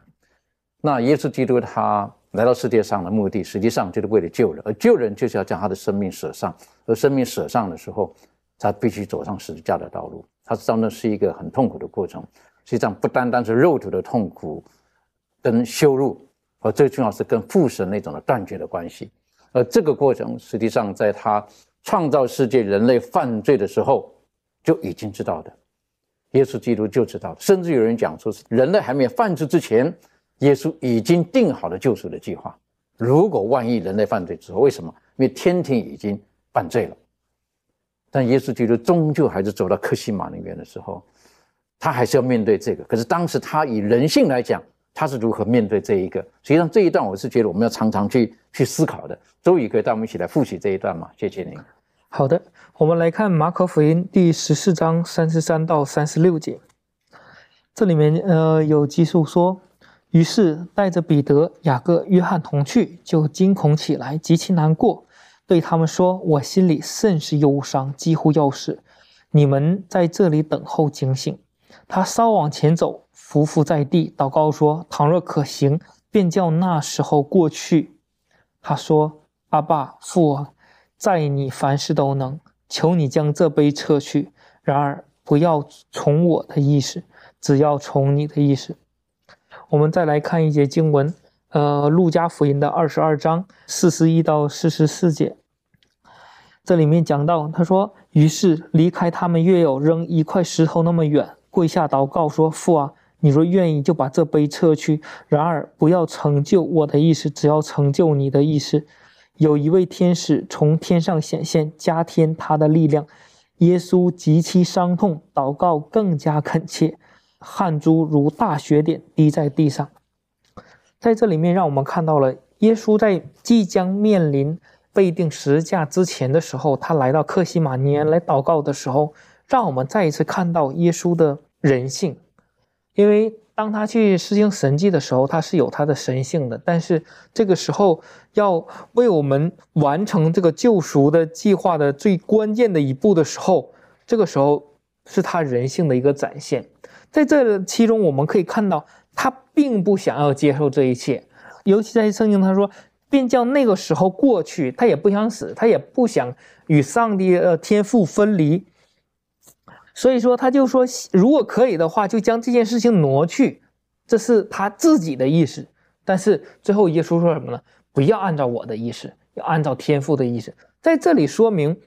那耶稣基督他来到世界上的目的，实际上就是为了救人，而救人就是要将他的生命舍上。而生命舍上的时候，他必须走上十字架的道路。他知道那是一个很痛苦的过程，实际上不单单是肉体的痛苦跟羞辱，而最重要是跟父神那种的断绝的关系。而这个过程，实际上在他创造世界、人类犯罪的时候就已经知道的。耶稣基督就知道，甚至有人讲说，是人类还没有犯罪之前，耶稣已经定好了救赎的计划。如果万一人类犯罪之后，为什么？因为天庭已经犯罪了。但耶稣基督终究还是走到克西马那边的时候，他还是要面对这个。可是当时他以人性来讲。他是如何面对这一个？实际上这一段我是觉得我们要常常去去思考的。周宇可以带我们一起来复习这一段吗？谢谢您。好的，我们来看马可福音第十四章三十三到三十六节。这里面呃有记述说，于是带着彼得、雅各、约翰同去，就惊恐起来，极其难过，对他们说：“我心里甚是忧伤，几乎要死。你们在这里等候警醒。”他稍往前走。匍匐在地，祷告说：“倘若可行，便叫那时候过去。”他说：“阿爸父啊，在你凡事都能，求你将这杯撤去。然而不要从我的意思，只要从你的意思。”我们再来看一节经文，呃，《路加福音》的二十二章四十一到四十四节，这里面讲到，他说：“于是离开他们约有扔一块石头那么远，跪下祷告说：父啊。”你若愿意，就把这杯撤去。然而不要成就我的意思，只要成就你的意思。有一位天使从天上显现，加添他的力量。耶稣极其伤痛，祷告更加恳切，汗珠如大雪点滴在地上。在这里面，让我们看到了耶稣在即将面临被钉十字架之前的时候，他来到克西马尼来祷告的时候，让我们再一次看到耶稣的人性。因为当他去施行神迹的时候，他是有他的神性的，但是这个时候要为我们完成这个救赎的计划的最关键的一步的时候，这个时候是他人性的一个展现。在这其中，我们可以看到他并不想要接受这一切，尤其在圣经他说，便叫那个时候过去，他也不想死，他也不想与上帝的天赋分离。所以说，他就说，如果可以的话，就将这件事情挪去，这是他自己的意思。但是最后耶稣说什么呢？不要按照我的意思，要按照天父的意思。在这里说明，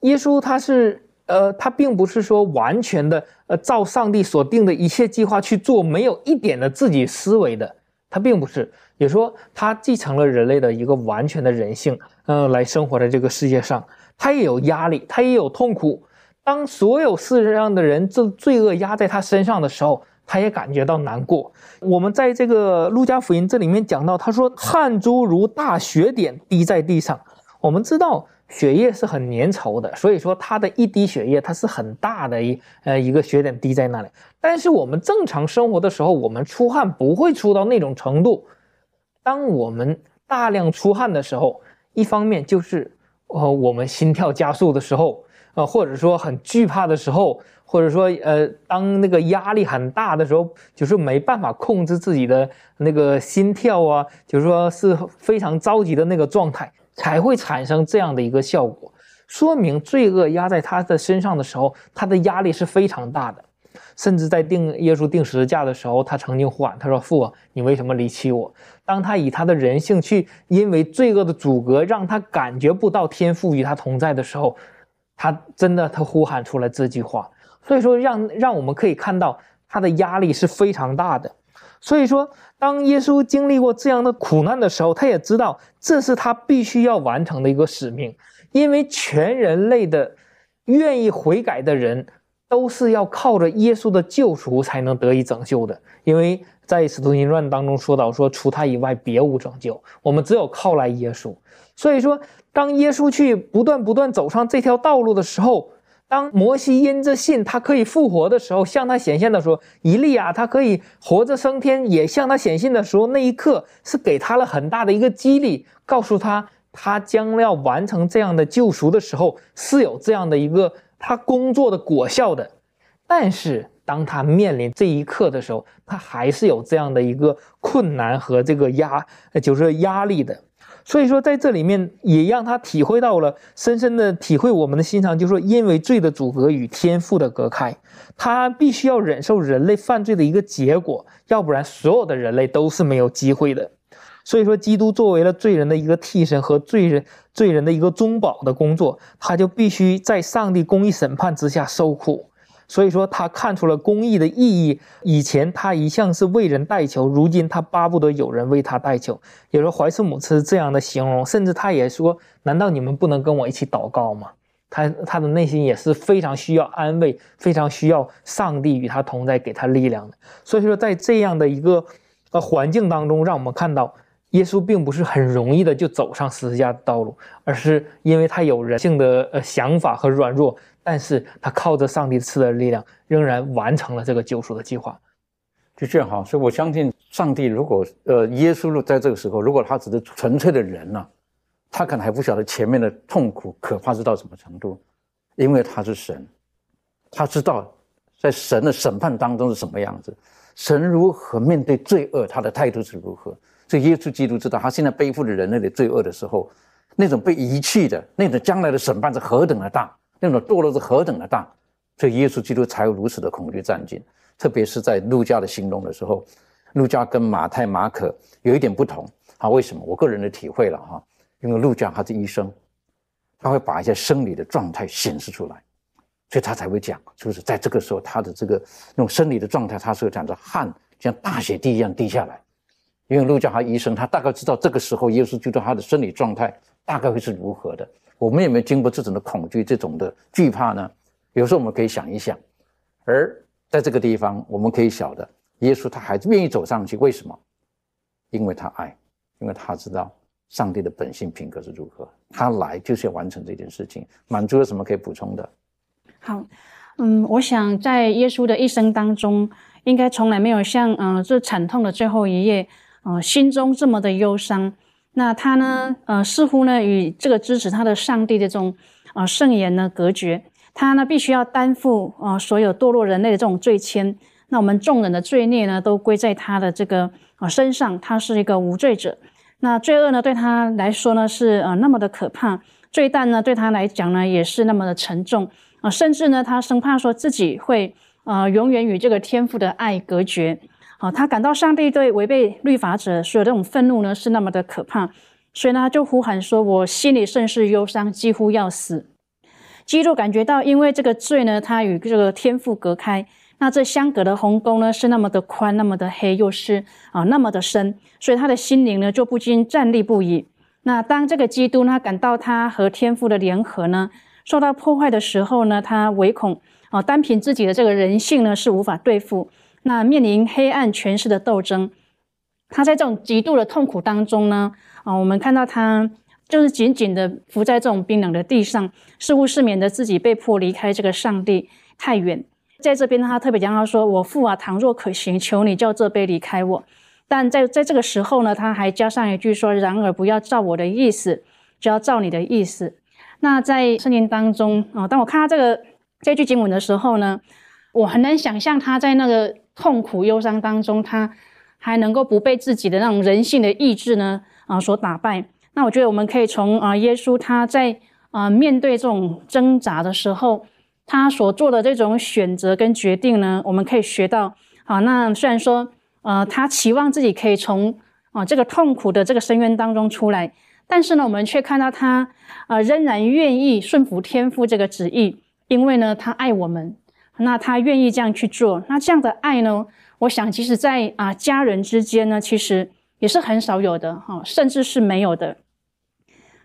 耶稣他是呃，他并不是说完全的呃，照上帝所定的一切计划去做，没有一点的自己思维的。他并不是，也说他继承了人类的一个完全的人性，呃，来生活在这个世界上。他也有压力，他也有痛苦。当所有世上的人这罪恶压在他身上的时候，他也感觉到难过。我们在这个路加福音这里面讲到，他说汗珠如大雪点滴在地上。我们知道血液是很粘稠的，所以说他的一滴血液，它是很大的一呃一个血点滴在那里。但是我们正常生活的时候，我们出汗不会出到那种程度。当我们大量出汗的时候，一方面就是呃我们心跳加速的时候。或者说很惧怕的时候，或者说呃，当那个压力很大的时候，就是没办法控制自己的那个心跳啊，就是说是非常着急的那个状态，才会产生这样的一个效果，说明罪恶压在他的身上的时候，他的压力是非常大的，甚至在定耶稣定十字架的时候，他曾经呼喊他说：“父，你为什么离弃我？”当他以他的人性去，因为罪恶的阻隔，让他感觉不到天父与他同在的时候。他真的，他呼喊出来这句话，所以说让让我们可以看到他的压力是非常大的。所以说，当耶稣经历过这样的苦难的时候，他也知道这是他必须要完成的一个使命，因为全人类的愿意悔改的人，都是要靠着耶稣的救赎才能得以拯救的。因为在《使徒行传》当中说到，说除他以外别无拯救，我们只有靠来耶稣。所以说，当耶稣去不断不断走上这条道路的时候，当摩西因着信他可以复活的时候，向他显现的时候，以利亚他可以活着升天，也向他显现的时候，那一刻是给他了很大的一个激励，告诉他他将要完成这样的救赎的时候，是有这样的一个他工作的果效的。但是当他面临这一刻的时候，他还是有这样的一个困难和这个压，就是压力的。所以说，在这里面也让他体会到了，深深的体会我们的心肠，就说，因为罪的阻隔与天赋的隔开，他必须要忍受人类犯罪的一个结果，要不然所有的人类都是没有机会的。所以说，基督作为了罪人的一个替身和罪人罪人的一个中保的工作，他就必须在上帝公义审判之下受苦。所以说，他看出了公益的意义。以前他一向是为人代求，如今他巴不得有人为他代求。有了怀斯母是这样的形容，甚至他也说：“难道你们不能跟我一起祷告吗？”他他的内心也是非常需要安慰，非常需要上帝与他同在，给他力量的。所以说，在这样的一个呃环境当中，让我们看到耶稣并不是很容易的就走上十字架的道路，而是因为他有人性的呃想法和软弱。但是他靠着上帝赐的力量，仍然完成了这个救赎的计划，就这样哈。所以我相信，上帝如果呃，耶稣在这个时候，如果他只是纯粹的人呢，他可能还不晓得前面的痛苦可怕是到什么程度，因为他是神，他知道在神的审判当中是什么样子，神如何面对罪恶，他的态度是如何。所以耶稣基督知道，他现在背负着人类的罪恶的时候，那种被遗弃的那种将来的审判是何等的大。那种堕落是何等的大，所以耶稣基督才有如此的恐惧战境。特别是在路加的形容的时候，路加跟马太、马可有一点不同。啊，为什么？我个人的体会了哈，因为路加他是医生，他会把一些生理的状态显示出来，所以他才会讲，就是在这个时候他的这个那种生理的状态，他是讲着汗像大血滴一样滴下来。因为路加他医生，他大概知道这个时候耶稣基督他的生理状态大概会是如何的。我们有没有经过这种的恐惧、这种的惧怕呢？有时候我们可以想一想，而在这个地方，我们可以晓得，耶稣他还是愿意走上去，为什么？因为他爱，因为他知道上帝的本性品格是如何，他来就是要完成这件事情。满足有什么可以补充的？好，嗯，我想在耶稣的一生当中，应该从来没有像嗯这惨痛的最后一页，嗯，心中这么的忧伤。那他呢？呃，似乎呢与这个支持他的上帝的这种啊圣言呢隔绝。他呢必须要担负啊所有堕落人类的这种罪愆。那我们众人的罪孽呢都归在他的这个啊身上。他是一个无罪者。那罪恶呢对他来说呢是啊那么的可怕，罪担呢对他来讲呢也是那么的沉重啊，甚至呢他生怕说自己会啊永远与这个天父的爱隔绝。好，他感到上帝对违背律法者所有这种愤怒呢，是那么的可怕，所以呢，他就呼喊说：“我心里甚是忧伤，几乎要死。”基督感觉到，因为这个罪呢，他与这个天赋隔开，那这相隔的鸿沟呢，是那么的宽，那么的黑，又是啊那么的深，所以他的心灵呢，就不禁站立不已。那当这个基督呢，感到他和天赋的联合呢，受到破坏的时候呢，他唯恐啊，单凭自己的这个人性呢，是无法对付。那面临黑暗权势的斗争，他在这种极度的痛苦当中呢，啊，我们看到他就是紧紧的伏在这种冰冷的地上，似乎是免得自己被迫离开这个上帝太远。在这边，他特别讲到说：“我父啊，倘若可行，求你叫这杯离开我。”但在在这个时候呢，他还加上一句说：“然而不要照我的意思，就要照你的意思。”那在圣经当中啊，当我看到这个这句经文的时候呢，我很难想象他在那个。痛苦忧伤当中，他还能够不被自己的那种人性的意志呢啊所打败。那我觉得我们可以从啊耶稣他在啊面对这种挣扎的时候，他所做的这种选择跟决定呢，我们可以学到啊。那虽然说呃他期望自己可以从啊这个痛苦的这个深渊当中出来，但是呢，我们却看到他啊仍然愿意顺服天父这个旨意，因为呢他爱我们。那他愿意这样去做。那这样的爱呢，我想其实在啊家人之间呢，其实也是很少有的哈，甚至是没有的。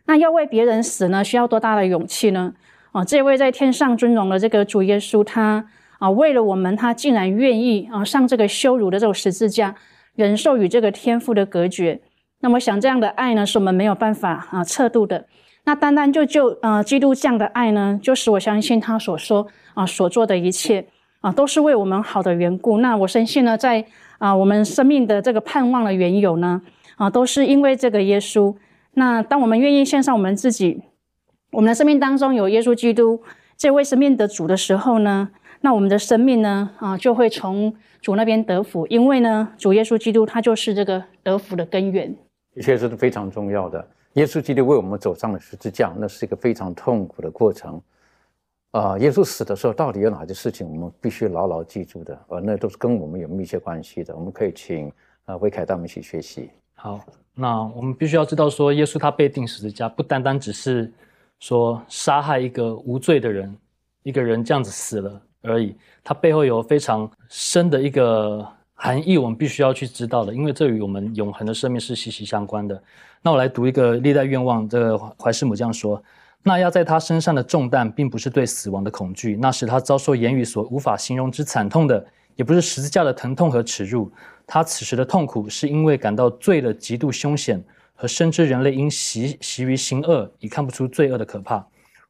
那要为别人死呢，需要多大的勇气呢？啊，这位在天上尊荣的这个主耶稣，他啊为了我们，他竟然愿意啊上这个羞辱的这种十字架，忍受与这个天父的隔绝。那么想这样的爱呢，是我们没有办法啊测度的。那单单就就呃基督这样的爱呢，就使我相信他所说啊所做的一切啊都是为我们好的缘故。那我深信呢，在啊我们生命的这个盼望的缘由呢，啊都是因为这个耶稣。那当我们愿意献上我们自己，我们的生命当中有耶稣基督这位生命的主的时候呢，那我们的生命呢，啊，就会从主那边得福，因为呢，主耶稣基督他就是这个得福的根源。的确是非常重要的。耶稣基督为我们走上了十字架，那是一个非常痛苦的过程。啊，耶稣死的时候，到底有哪些事情我们必须牢牢记住的？而那都是跟我们有密切关系的。我们可以请啊魏凯带我们一起学习。好。那我们必须要知道，说耶稣他被钉十字架，不单单只是说杀害一个无罪的人，一个人这样子死了而已，他背后有非常深的一个含义，我们必须要去知道的，因为这与我们永恒的生命是息息相关的。那我来读一个历代愿望，这个怀师母这样说：那压在他身上的重担，并不是对死亡的恐惧，那使他遭受言语所无法形容之惨痛的，也不是十字架的疼痛和耻辱。他此时的痛苦，是因为感到罪的极度凶险，和深知人类因习习于行恶，已看不出罪恶的可怕。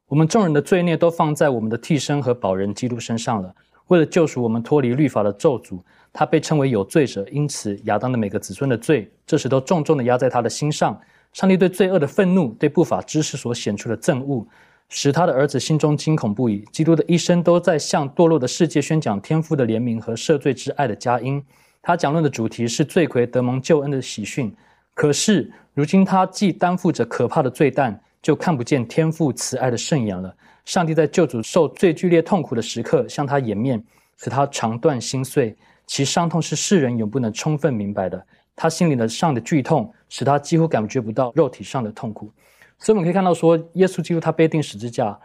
我们众人的罪孽都放在我们的替身和保人基督身上了。为了救赎我们脱离律法的咒诅，他被称为有罪者。因此，亚当的每个子孙的罪，这时都重重的压在他的心上。上帝对罪恶的愤怒，对不法知识所显出的憎恶，使他的儿子心中惊恐不已。基督的一生都在向堕落的世界宣讲天父的怜悯和赦罪之爱的佳音。他讲论的主题是罪魁得蒙救恩的喜讯，可是如今他既担负着可怕的罪担，就看不见天父慈爱的圣言了。上帝在救主受最剧烈痛苦的时刻向他掩面，使他肠断心碎，其伤痛是世人永不能充分明白的。他心里的上的剧痛，使他几乎感觉不到肉体上的痛苦。所以我们可以看到，说耶稣基督他被钉十字架，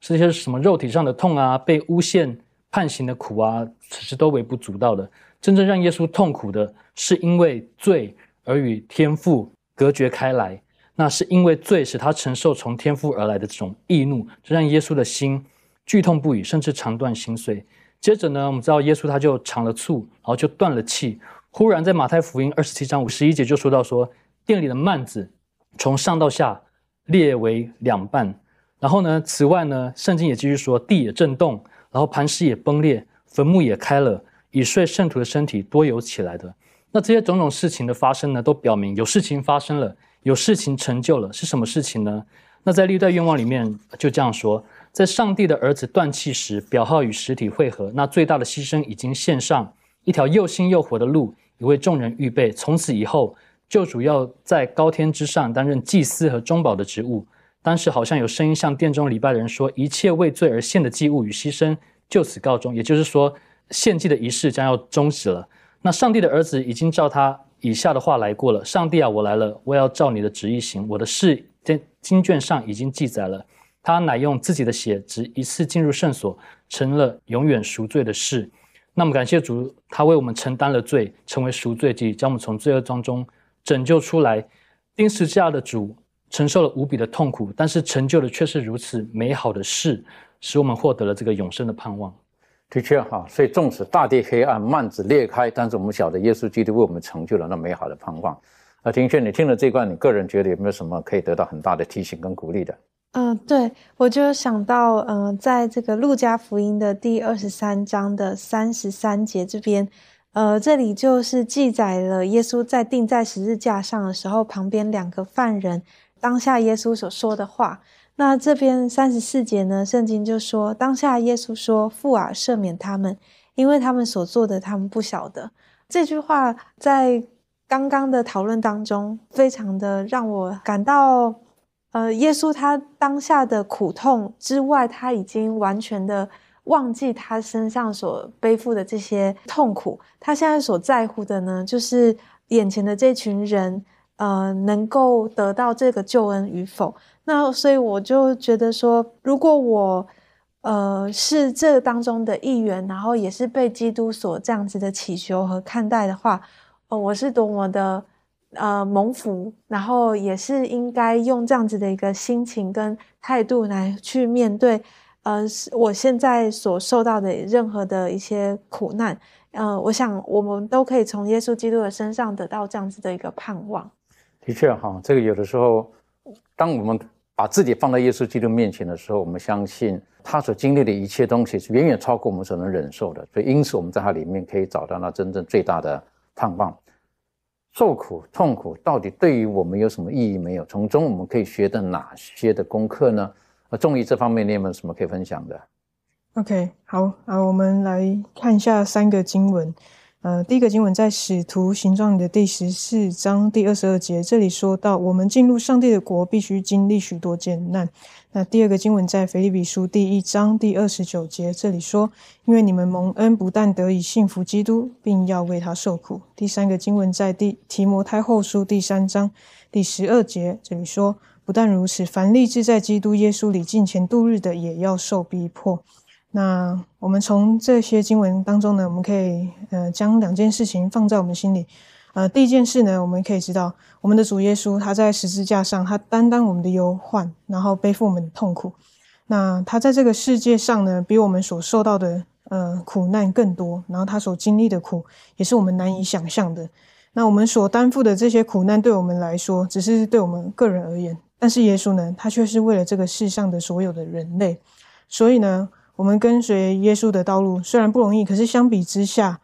这些什么肉体上的痛啊，被诬陷判刑的苦啊，此时都微不足道的。真正让耶稣痛苦的是因为罪而与天父隔绝开来，那是因为罪使他承受从天父而来的这种易怒，这让耶稣的心剧痛不已，甚至肠断心碎。接着呢，我们知道耶稣他就尝了醋，然后就断了气。忽然在马太福音二十七章五十一节就说到说，店里的幔子从上到下裂为两半。然后呢，此外呢，圣经也继续说，地也震动，然后磐石也崩裂，坟墓也开了。以睡圣徒的身体多有起来的，那这些种种事情的发生呢，都表明有事情发生了，有事情成就了。是什么事情呢？那在历代愿望里面就这样说：在上帝的儿子断气时，表号与实体汇合，那最大的牺牲已经献上，一条又新又活的路已为众人预备。从此以后，救主要在高天之上担任祭司和中保的职务。当时好像有声音向殿中礼拜的人说：一切为罪而献的祭物与牺牲就此告终。也就是说。献祭的仪式将要终止了。那上帝的儿子已经照他以下的话来过了：上帝啊，我来了，我要照你的旨意行。我的事在经卷上已经记载了。他乃用自己的血，只一次进入圣所，成了永远赎罪的事。那么感谢主，他为我们承担了罪，成为赎罪祭，将我们从罪恶当中拯救出来。钉十字架的主承受了无比的痛苦，但是成就的却是如此美好的事，使我们获得了这个永生的盼望。的确哈，所以纵使大地黑暗，幔子裂开，但是我们晓得耶稣基督为我们成就了那美好的盼望。那庭轩，你听了这一段，你个人觉得有没有什么可以得到很大的提醒跟鼓励的？嗯，对我就想到，嗯，在这个路加福音的第二十三章的三十三节这边，呃，这里就是记载了耶稣在钉在十字架上的时候，旁边两个犯人当下耶稣所说的话。那这边三十四节呢？圣经就说，当下耶稣说：“父啊，赦免他们，因为他们所做的，他们不晓得。”这句话在刚刚的讨论当中，非常的让我感到，呃，耶稣他当下的苦痛之外，他已经完全的忘记他身上所背负的这些痛苦。他现在所在乎的呢，就是眼前的这群人，呃，能够得到这个救恩与否。那所以我就觉得说，如果我，呃，是这当中的一员，然后也是被基督所这样子的祈求和看待的话，哦，我是多么的呃蒙福，然后也是应该用这样子的一个心情跟态度来去面对，呃，我现在所受到的任何的一些苦难，呃，我想我们都可以从耶稣基督的身上得到这样子的一个盼望。的确哈，这个有的时候，当我们把自己放在耶稣基督面前的时候，我们相信他所经历的一切东西是远远超过我们所能忍受的，所以因此我们在他里面可以找到那真正最大的盼望。受苦痛苦到底对于我们有什么意义没有？从中我们可以学的哪些的功课呢？呃，中医这方面你有没有什么可以分享的？OK，好啊，我们来看一下三个经文。呃，第一个经文在《使徒行状》的第十四章第二十二节，这里说到我们进入上帝的国必须经历许多艰难。那第二个经文在《腓立比书》第一章第二十九节，这里说，因为你们蒙恩，不但得以信服基督，并要为他受苦。第三个经文在《第提摩太后书》第三章第十二节，这里说，不但如此，凡立志在基督耶稣里进前度日的，也要受逼迫。那我们从这些经文当中呢，我们可以呃将两件事情放在我们心里。呃，第一件事呢，我们可以知道，我们的主耶稣他在十字架上，他担当我们的忧患，然后背负我们的痛苦。那他在这个世界上呢，比我们所受到的呃苦难更多，然后他所经历的苦也是我们难以想象的。那我们所担负的这些苦难，对我们来说只是对我们个人而言，但是耶稣呢，他却是为了这个世上的所有的人类。所以呢。我们跟随耶稣的道路虽然不容易，可是相比之下，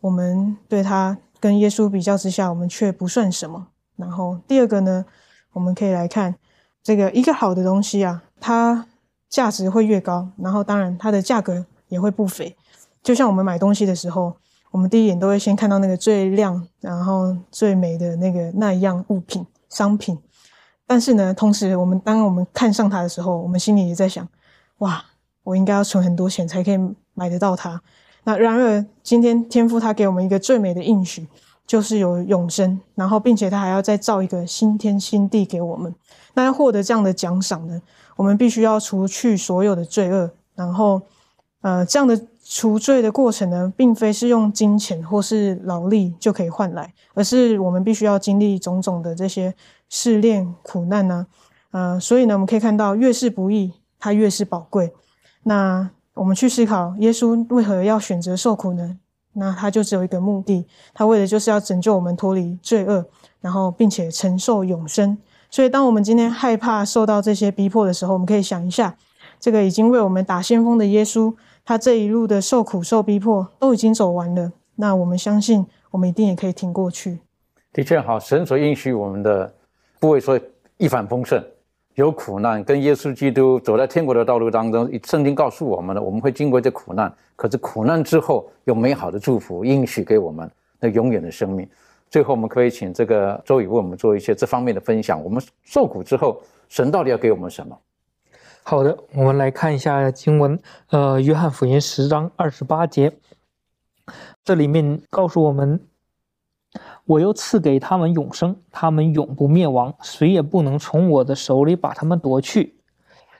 我们对他跟耶稣比较之下，我们却不算什么。然后第二个呢，我们可以来看这个一个好的东西啊，它价值会越高，然后当然它的价格也会不菲。就像我们买东西的时候，我们第一眼都会先看到那个最亮、然后最美的那个那一样物品商品。但是呢，同时我们当我们看上它的时候，我们心里也在想：哇！我应该要存很多钱才可以买得到它。那然而，今天天父他给我们一个最美的应许，就是有永生，然后并且他还要再造一个新天新地给我们。那要获得这样的奖赏呢，我们必须要除去所有的罪恶。然后，呃，这样的除罪的过程呢，并非是用金钱或是劳力就可以换来，而是我们必须要经历种种的这些试炼苦难呢。呃，所以呢，我们可以看到，越是不易，它越是宝贵。那我们去思考，耶稣为何要选择受苦呢？那他就只有一个目的，他为的就是要拯救我们脱离罪恶，然后并且承受永生。所以，当我们今天害怕受到这些逼迫的时候，我们可以想一下，这个已经为我们打先锋的耶稣，他这一路的受苦受逼迫都已经走完了。那我们相信，我们一定也可以挺过去。的确，好，神所应许我们的，不会说一帆风顺。有苦难，跟耶稣基督走在天国的道路当中，圣经告诉我们了，我们会经过这苦难，可是苦难之后有美好的祝福应许给我们，那永远的生命。最后，我们可以请这个周宇为我们做一些这方面的分享。我们受苦之后，神到底要给我们什么？好的，我们来看一下经文，呃，约翰福音十章二十八节，这里面告诉我们。我又赐给他们永生，他们永不灭亡，谁也不能从我的手里把他们夺去。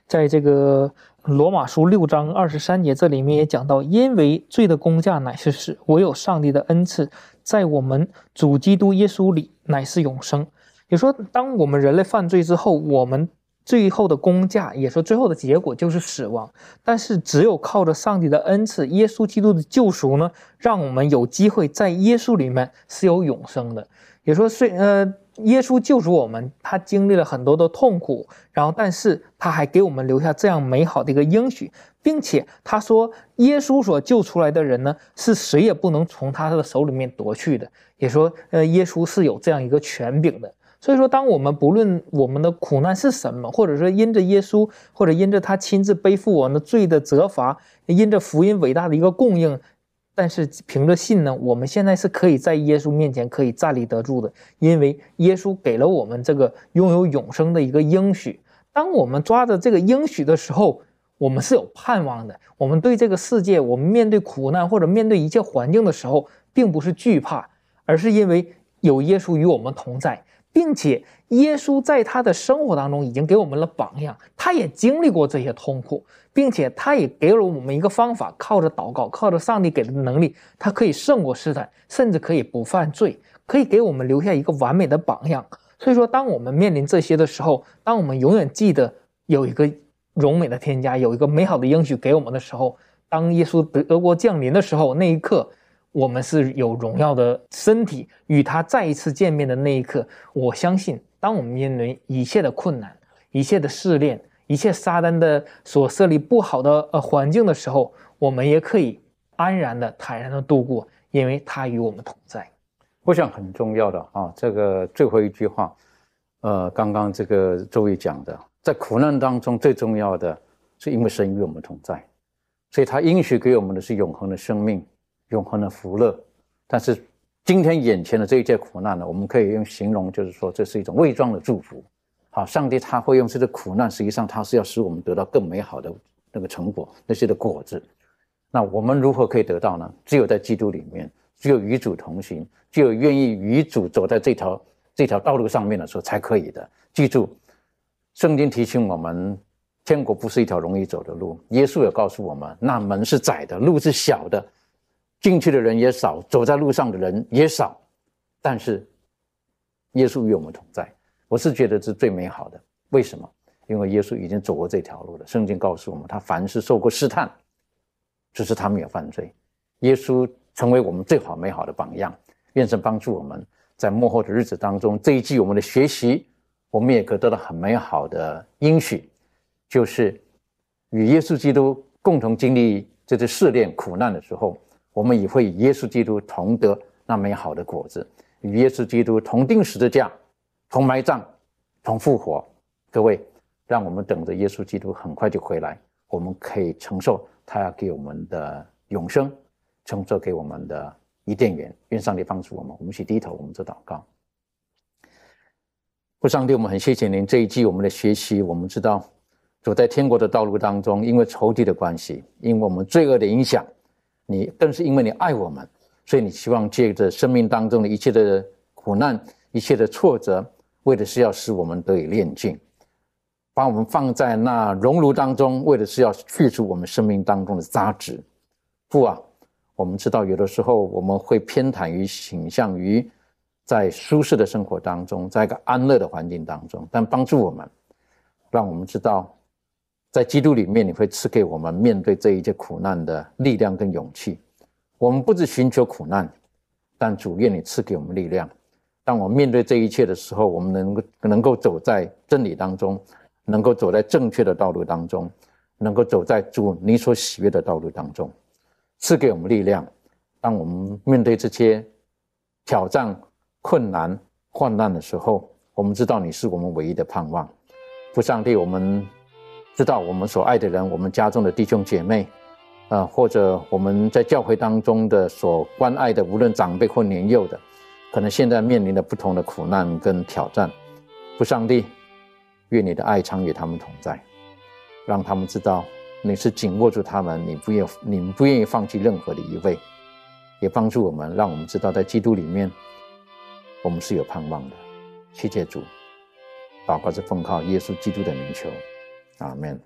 在这个罗马书六章二十三节，这里面也讲到，因为罪的工价乃是死，唯有上帝的恩赐，在我们主基督耶稣里乃是永生。也说，当我们人类犯罪之后，我们。最后的工价，也说最后的结果就是死亡。但是只有靠着上帝的恩赐，耶稣基督的救赎呢，让我们有机会在耶稣里面是有永生的。也说，虽呃，耶稣救赎我们，他经历了很多的痛苦，然后但是他还给我们留下这样美好的一个应许，并且他说，耶稣所救出来的人呢，是谁也不能从他的手里面夺去的。也说，呃，耶稣是有这样一个权柄的。所以说，当我们不论我们的苦难是什么，或者说因着耶稣，或者因着他亲自背负我们的罪的责罚，因着福音伟大的一个供应，但是凭着信呢，我们现在是可以在耶稣面前可以站立得住的，因为耶稣给了我们这个拥有永生的一个应许。当我们抓着这个应许的时候，我们是有盼望的。我们对这个世界，我们面对苦难或者面对一切环境的时候，并不是惧怕，而是因为有耶稣与我们同在。并且耶稣在他的生活当中已经给我们了榜样，他也经历过这些痛苦，并且他也给了我们一个方法，靠着祷告，靠着上帝给的能力，他可以胜过试探，甚至可以不犯罪，可以给我们留下一个完美的榜样。所以说，当我们面临这些的时候，当我们永远记得有一个荣美的添加，有一个美好的应许给我们的时候，当耶稣德国降临的时候，那一刻。我们是有荣耀的身体，与他再一次见面的那一刻，我相信，当我们面临一切的困难、一切的试炼、一切撒旦的所设立不好的呃环境的时候，我们也可以安然的、坦然的度过，因为他与我们同在。我想很重要的啊，这个最后一句话，呃，刚刚这个周伟讲的，在苦难当中最重要的是因为神与我们同在，所以他应许给我们的是永恒的生命。永恒的福乐，但是今天眼前的这一切苦难呢？我们可以用形容，就是说这是一种伪装的祝福。好，上帝他会用这个苦难，实际上他是要使我们得到更美好的那个成果，那些的果子。那我们如何可以得到呢？只有在基督里面，只有与主同行，只有愿意与主走在这条这条道路上面的时候才可以的。记住，圣经提醒我们，天国不是一条容易走的路。耶稣也告诉我们，那门是窄的，路是小的。进去的人也少，走在路上的人也少，但是耶稣与我们同在，我是觉得是最美好的。为什么？因为耶稣已经走过这条路了。圣经告诉我们，他凡是受过试探，只是他没有犯罪。耶稣成为我们最好美好的榜样。愿神帮助我们在幕后的日子当中，这一季我们的学习，我们也可得到很美好的应许，就是与耶稣基督共同经历这次试炼苦难的时候。我们也会与耶稣基督同得那美好的果子，与耶稣基督同定十字架，同埋葬，同复活。各位，让我们等着耶稣基督很快就回来，我们可以承受他要给我们的永生，承受给我们的伊甸园。愿上帝帮助我们，我们去低头，我们做祷告。父上帝，我们很谢谢您这一季我们的学习。我们知道走在天国的道路当中，因为仇敌的关系，因为我们罪恶的影响。你更是因为你爱我们，所以你希望借着生命当中的一切的苦难、一切的挫折，为的是要使我们得以炼净，把我们放在那熔炉当中，为的是要去除我们生命当中的杂质。父啊，我们知道有的时候我们会偏袒于、倾向于在舒适的生活当中，在一个安乐的环境当中，但帮助我们，让我们知道。在基督里面，你会赐给我们面对这一切苦难的力量跟勇气。我们不只寻求苦难，但主愿你赐给我们力量。当我们面对这一切的时候，我们能够能够走在真理当中，能够走在正确的道路当中，能够走在主你所喜悦的道路当中，赐给我们力量。当我们面对这些挑战、困难、患难的时候，我们知道你是我们唯一的盼望。父上帝，我们。知道我们所爱的人，我们家中的弟兄姐妹，啊，或者我们在教会当中的所关爱的，无论长辈或年幼的，可能现在面临的不同的苦难跟挑战。父上帝，愿你的爱常与他们同在，让他们知道你是紧握住他们，你不愿你们不愿意放弃任何的一位，也帮助我们，让我们知道在基督里面，我们是有盼望的。谢谢主，祷告是奉靠耶稣基督的名求。阿门。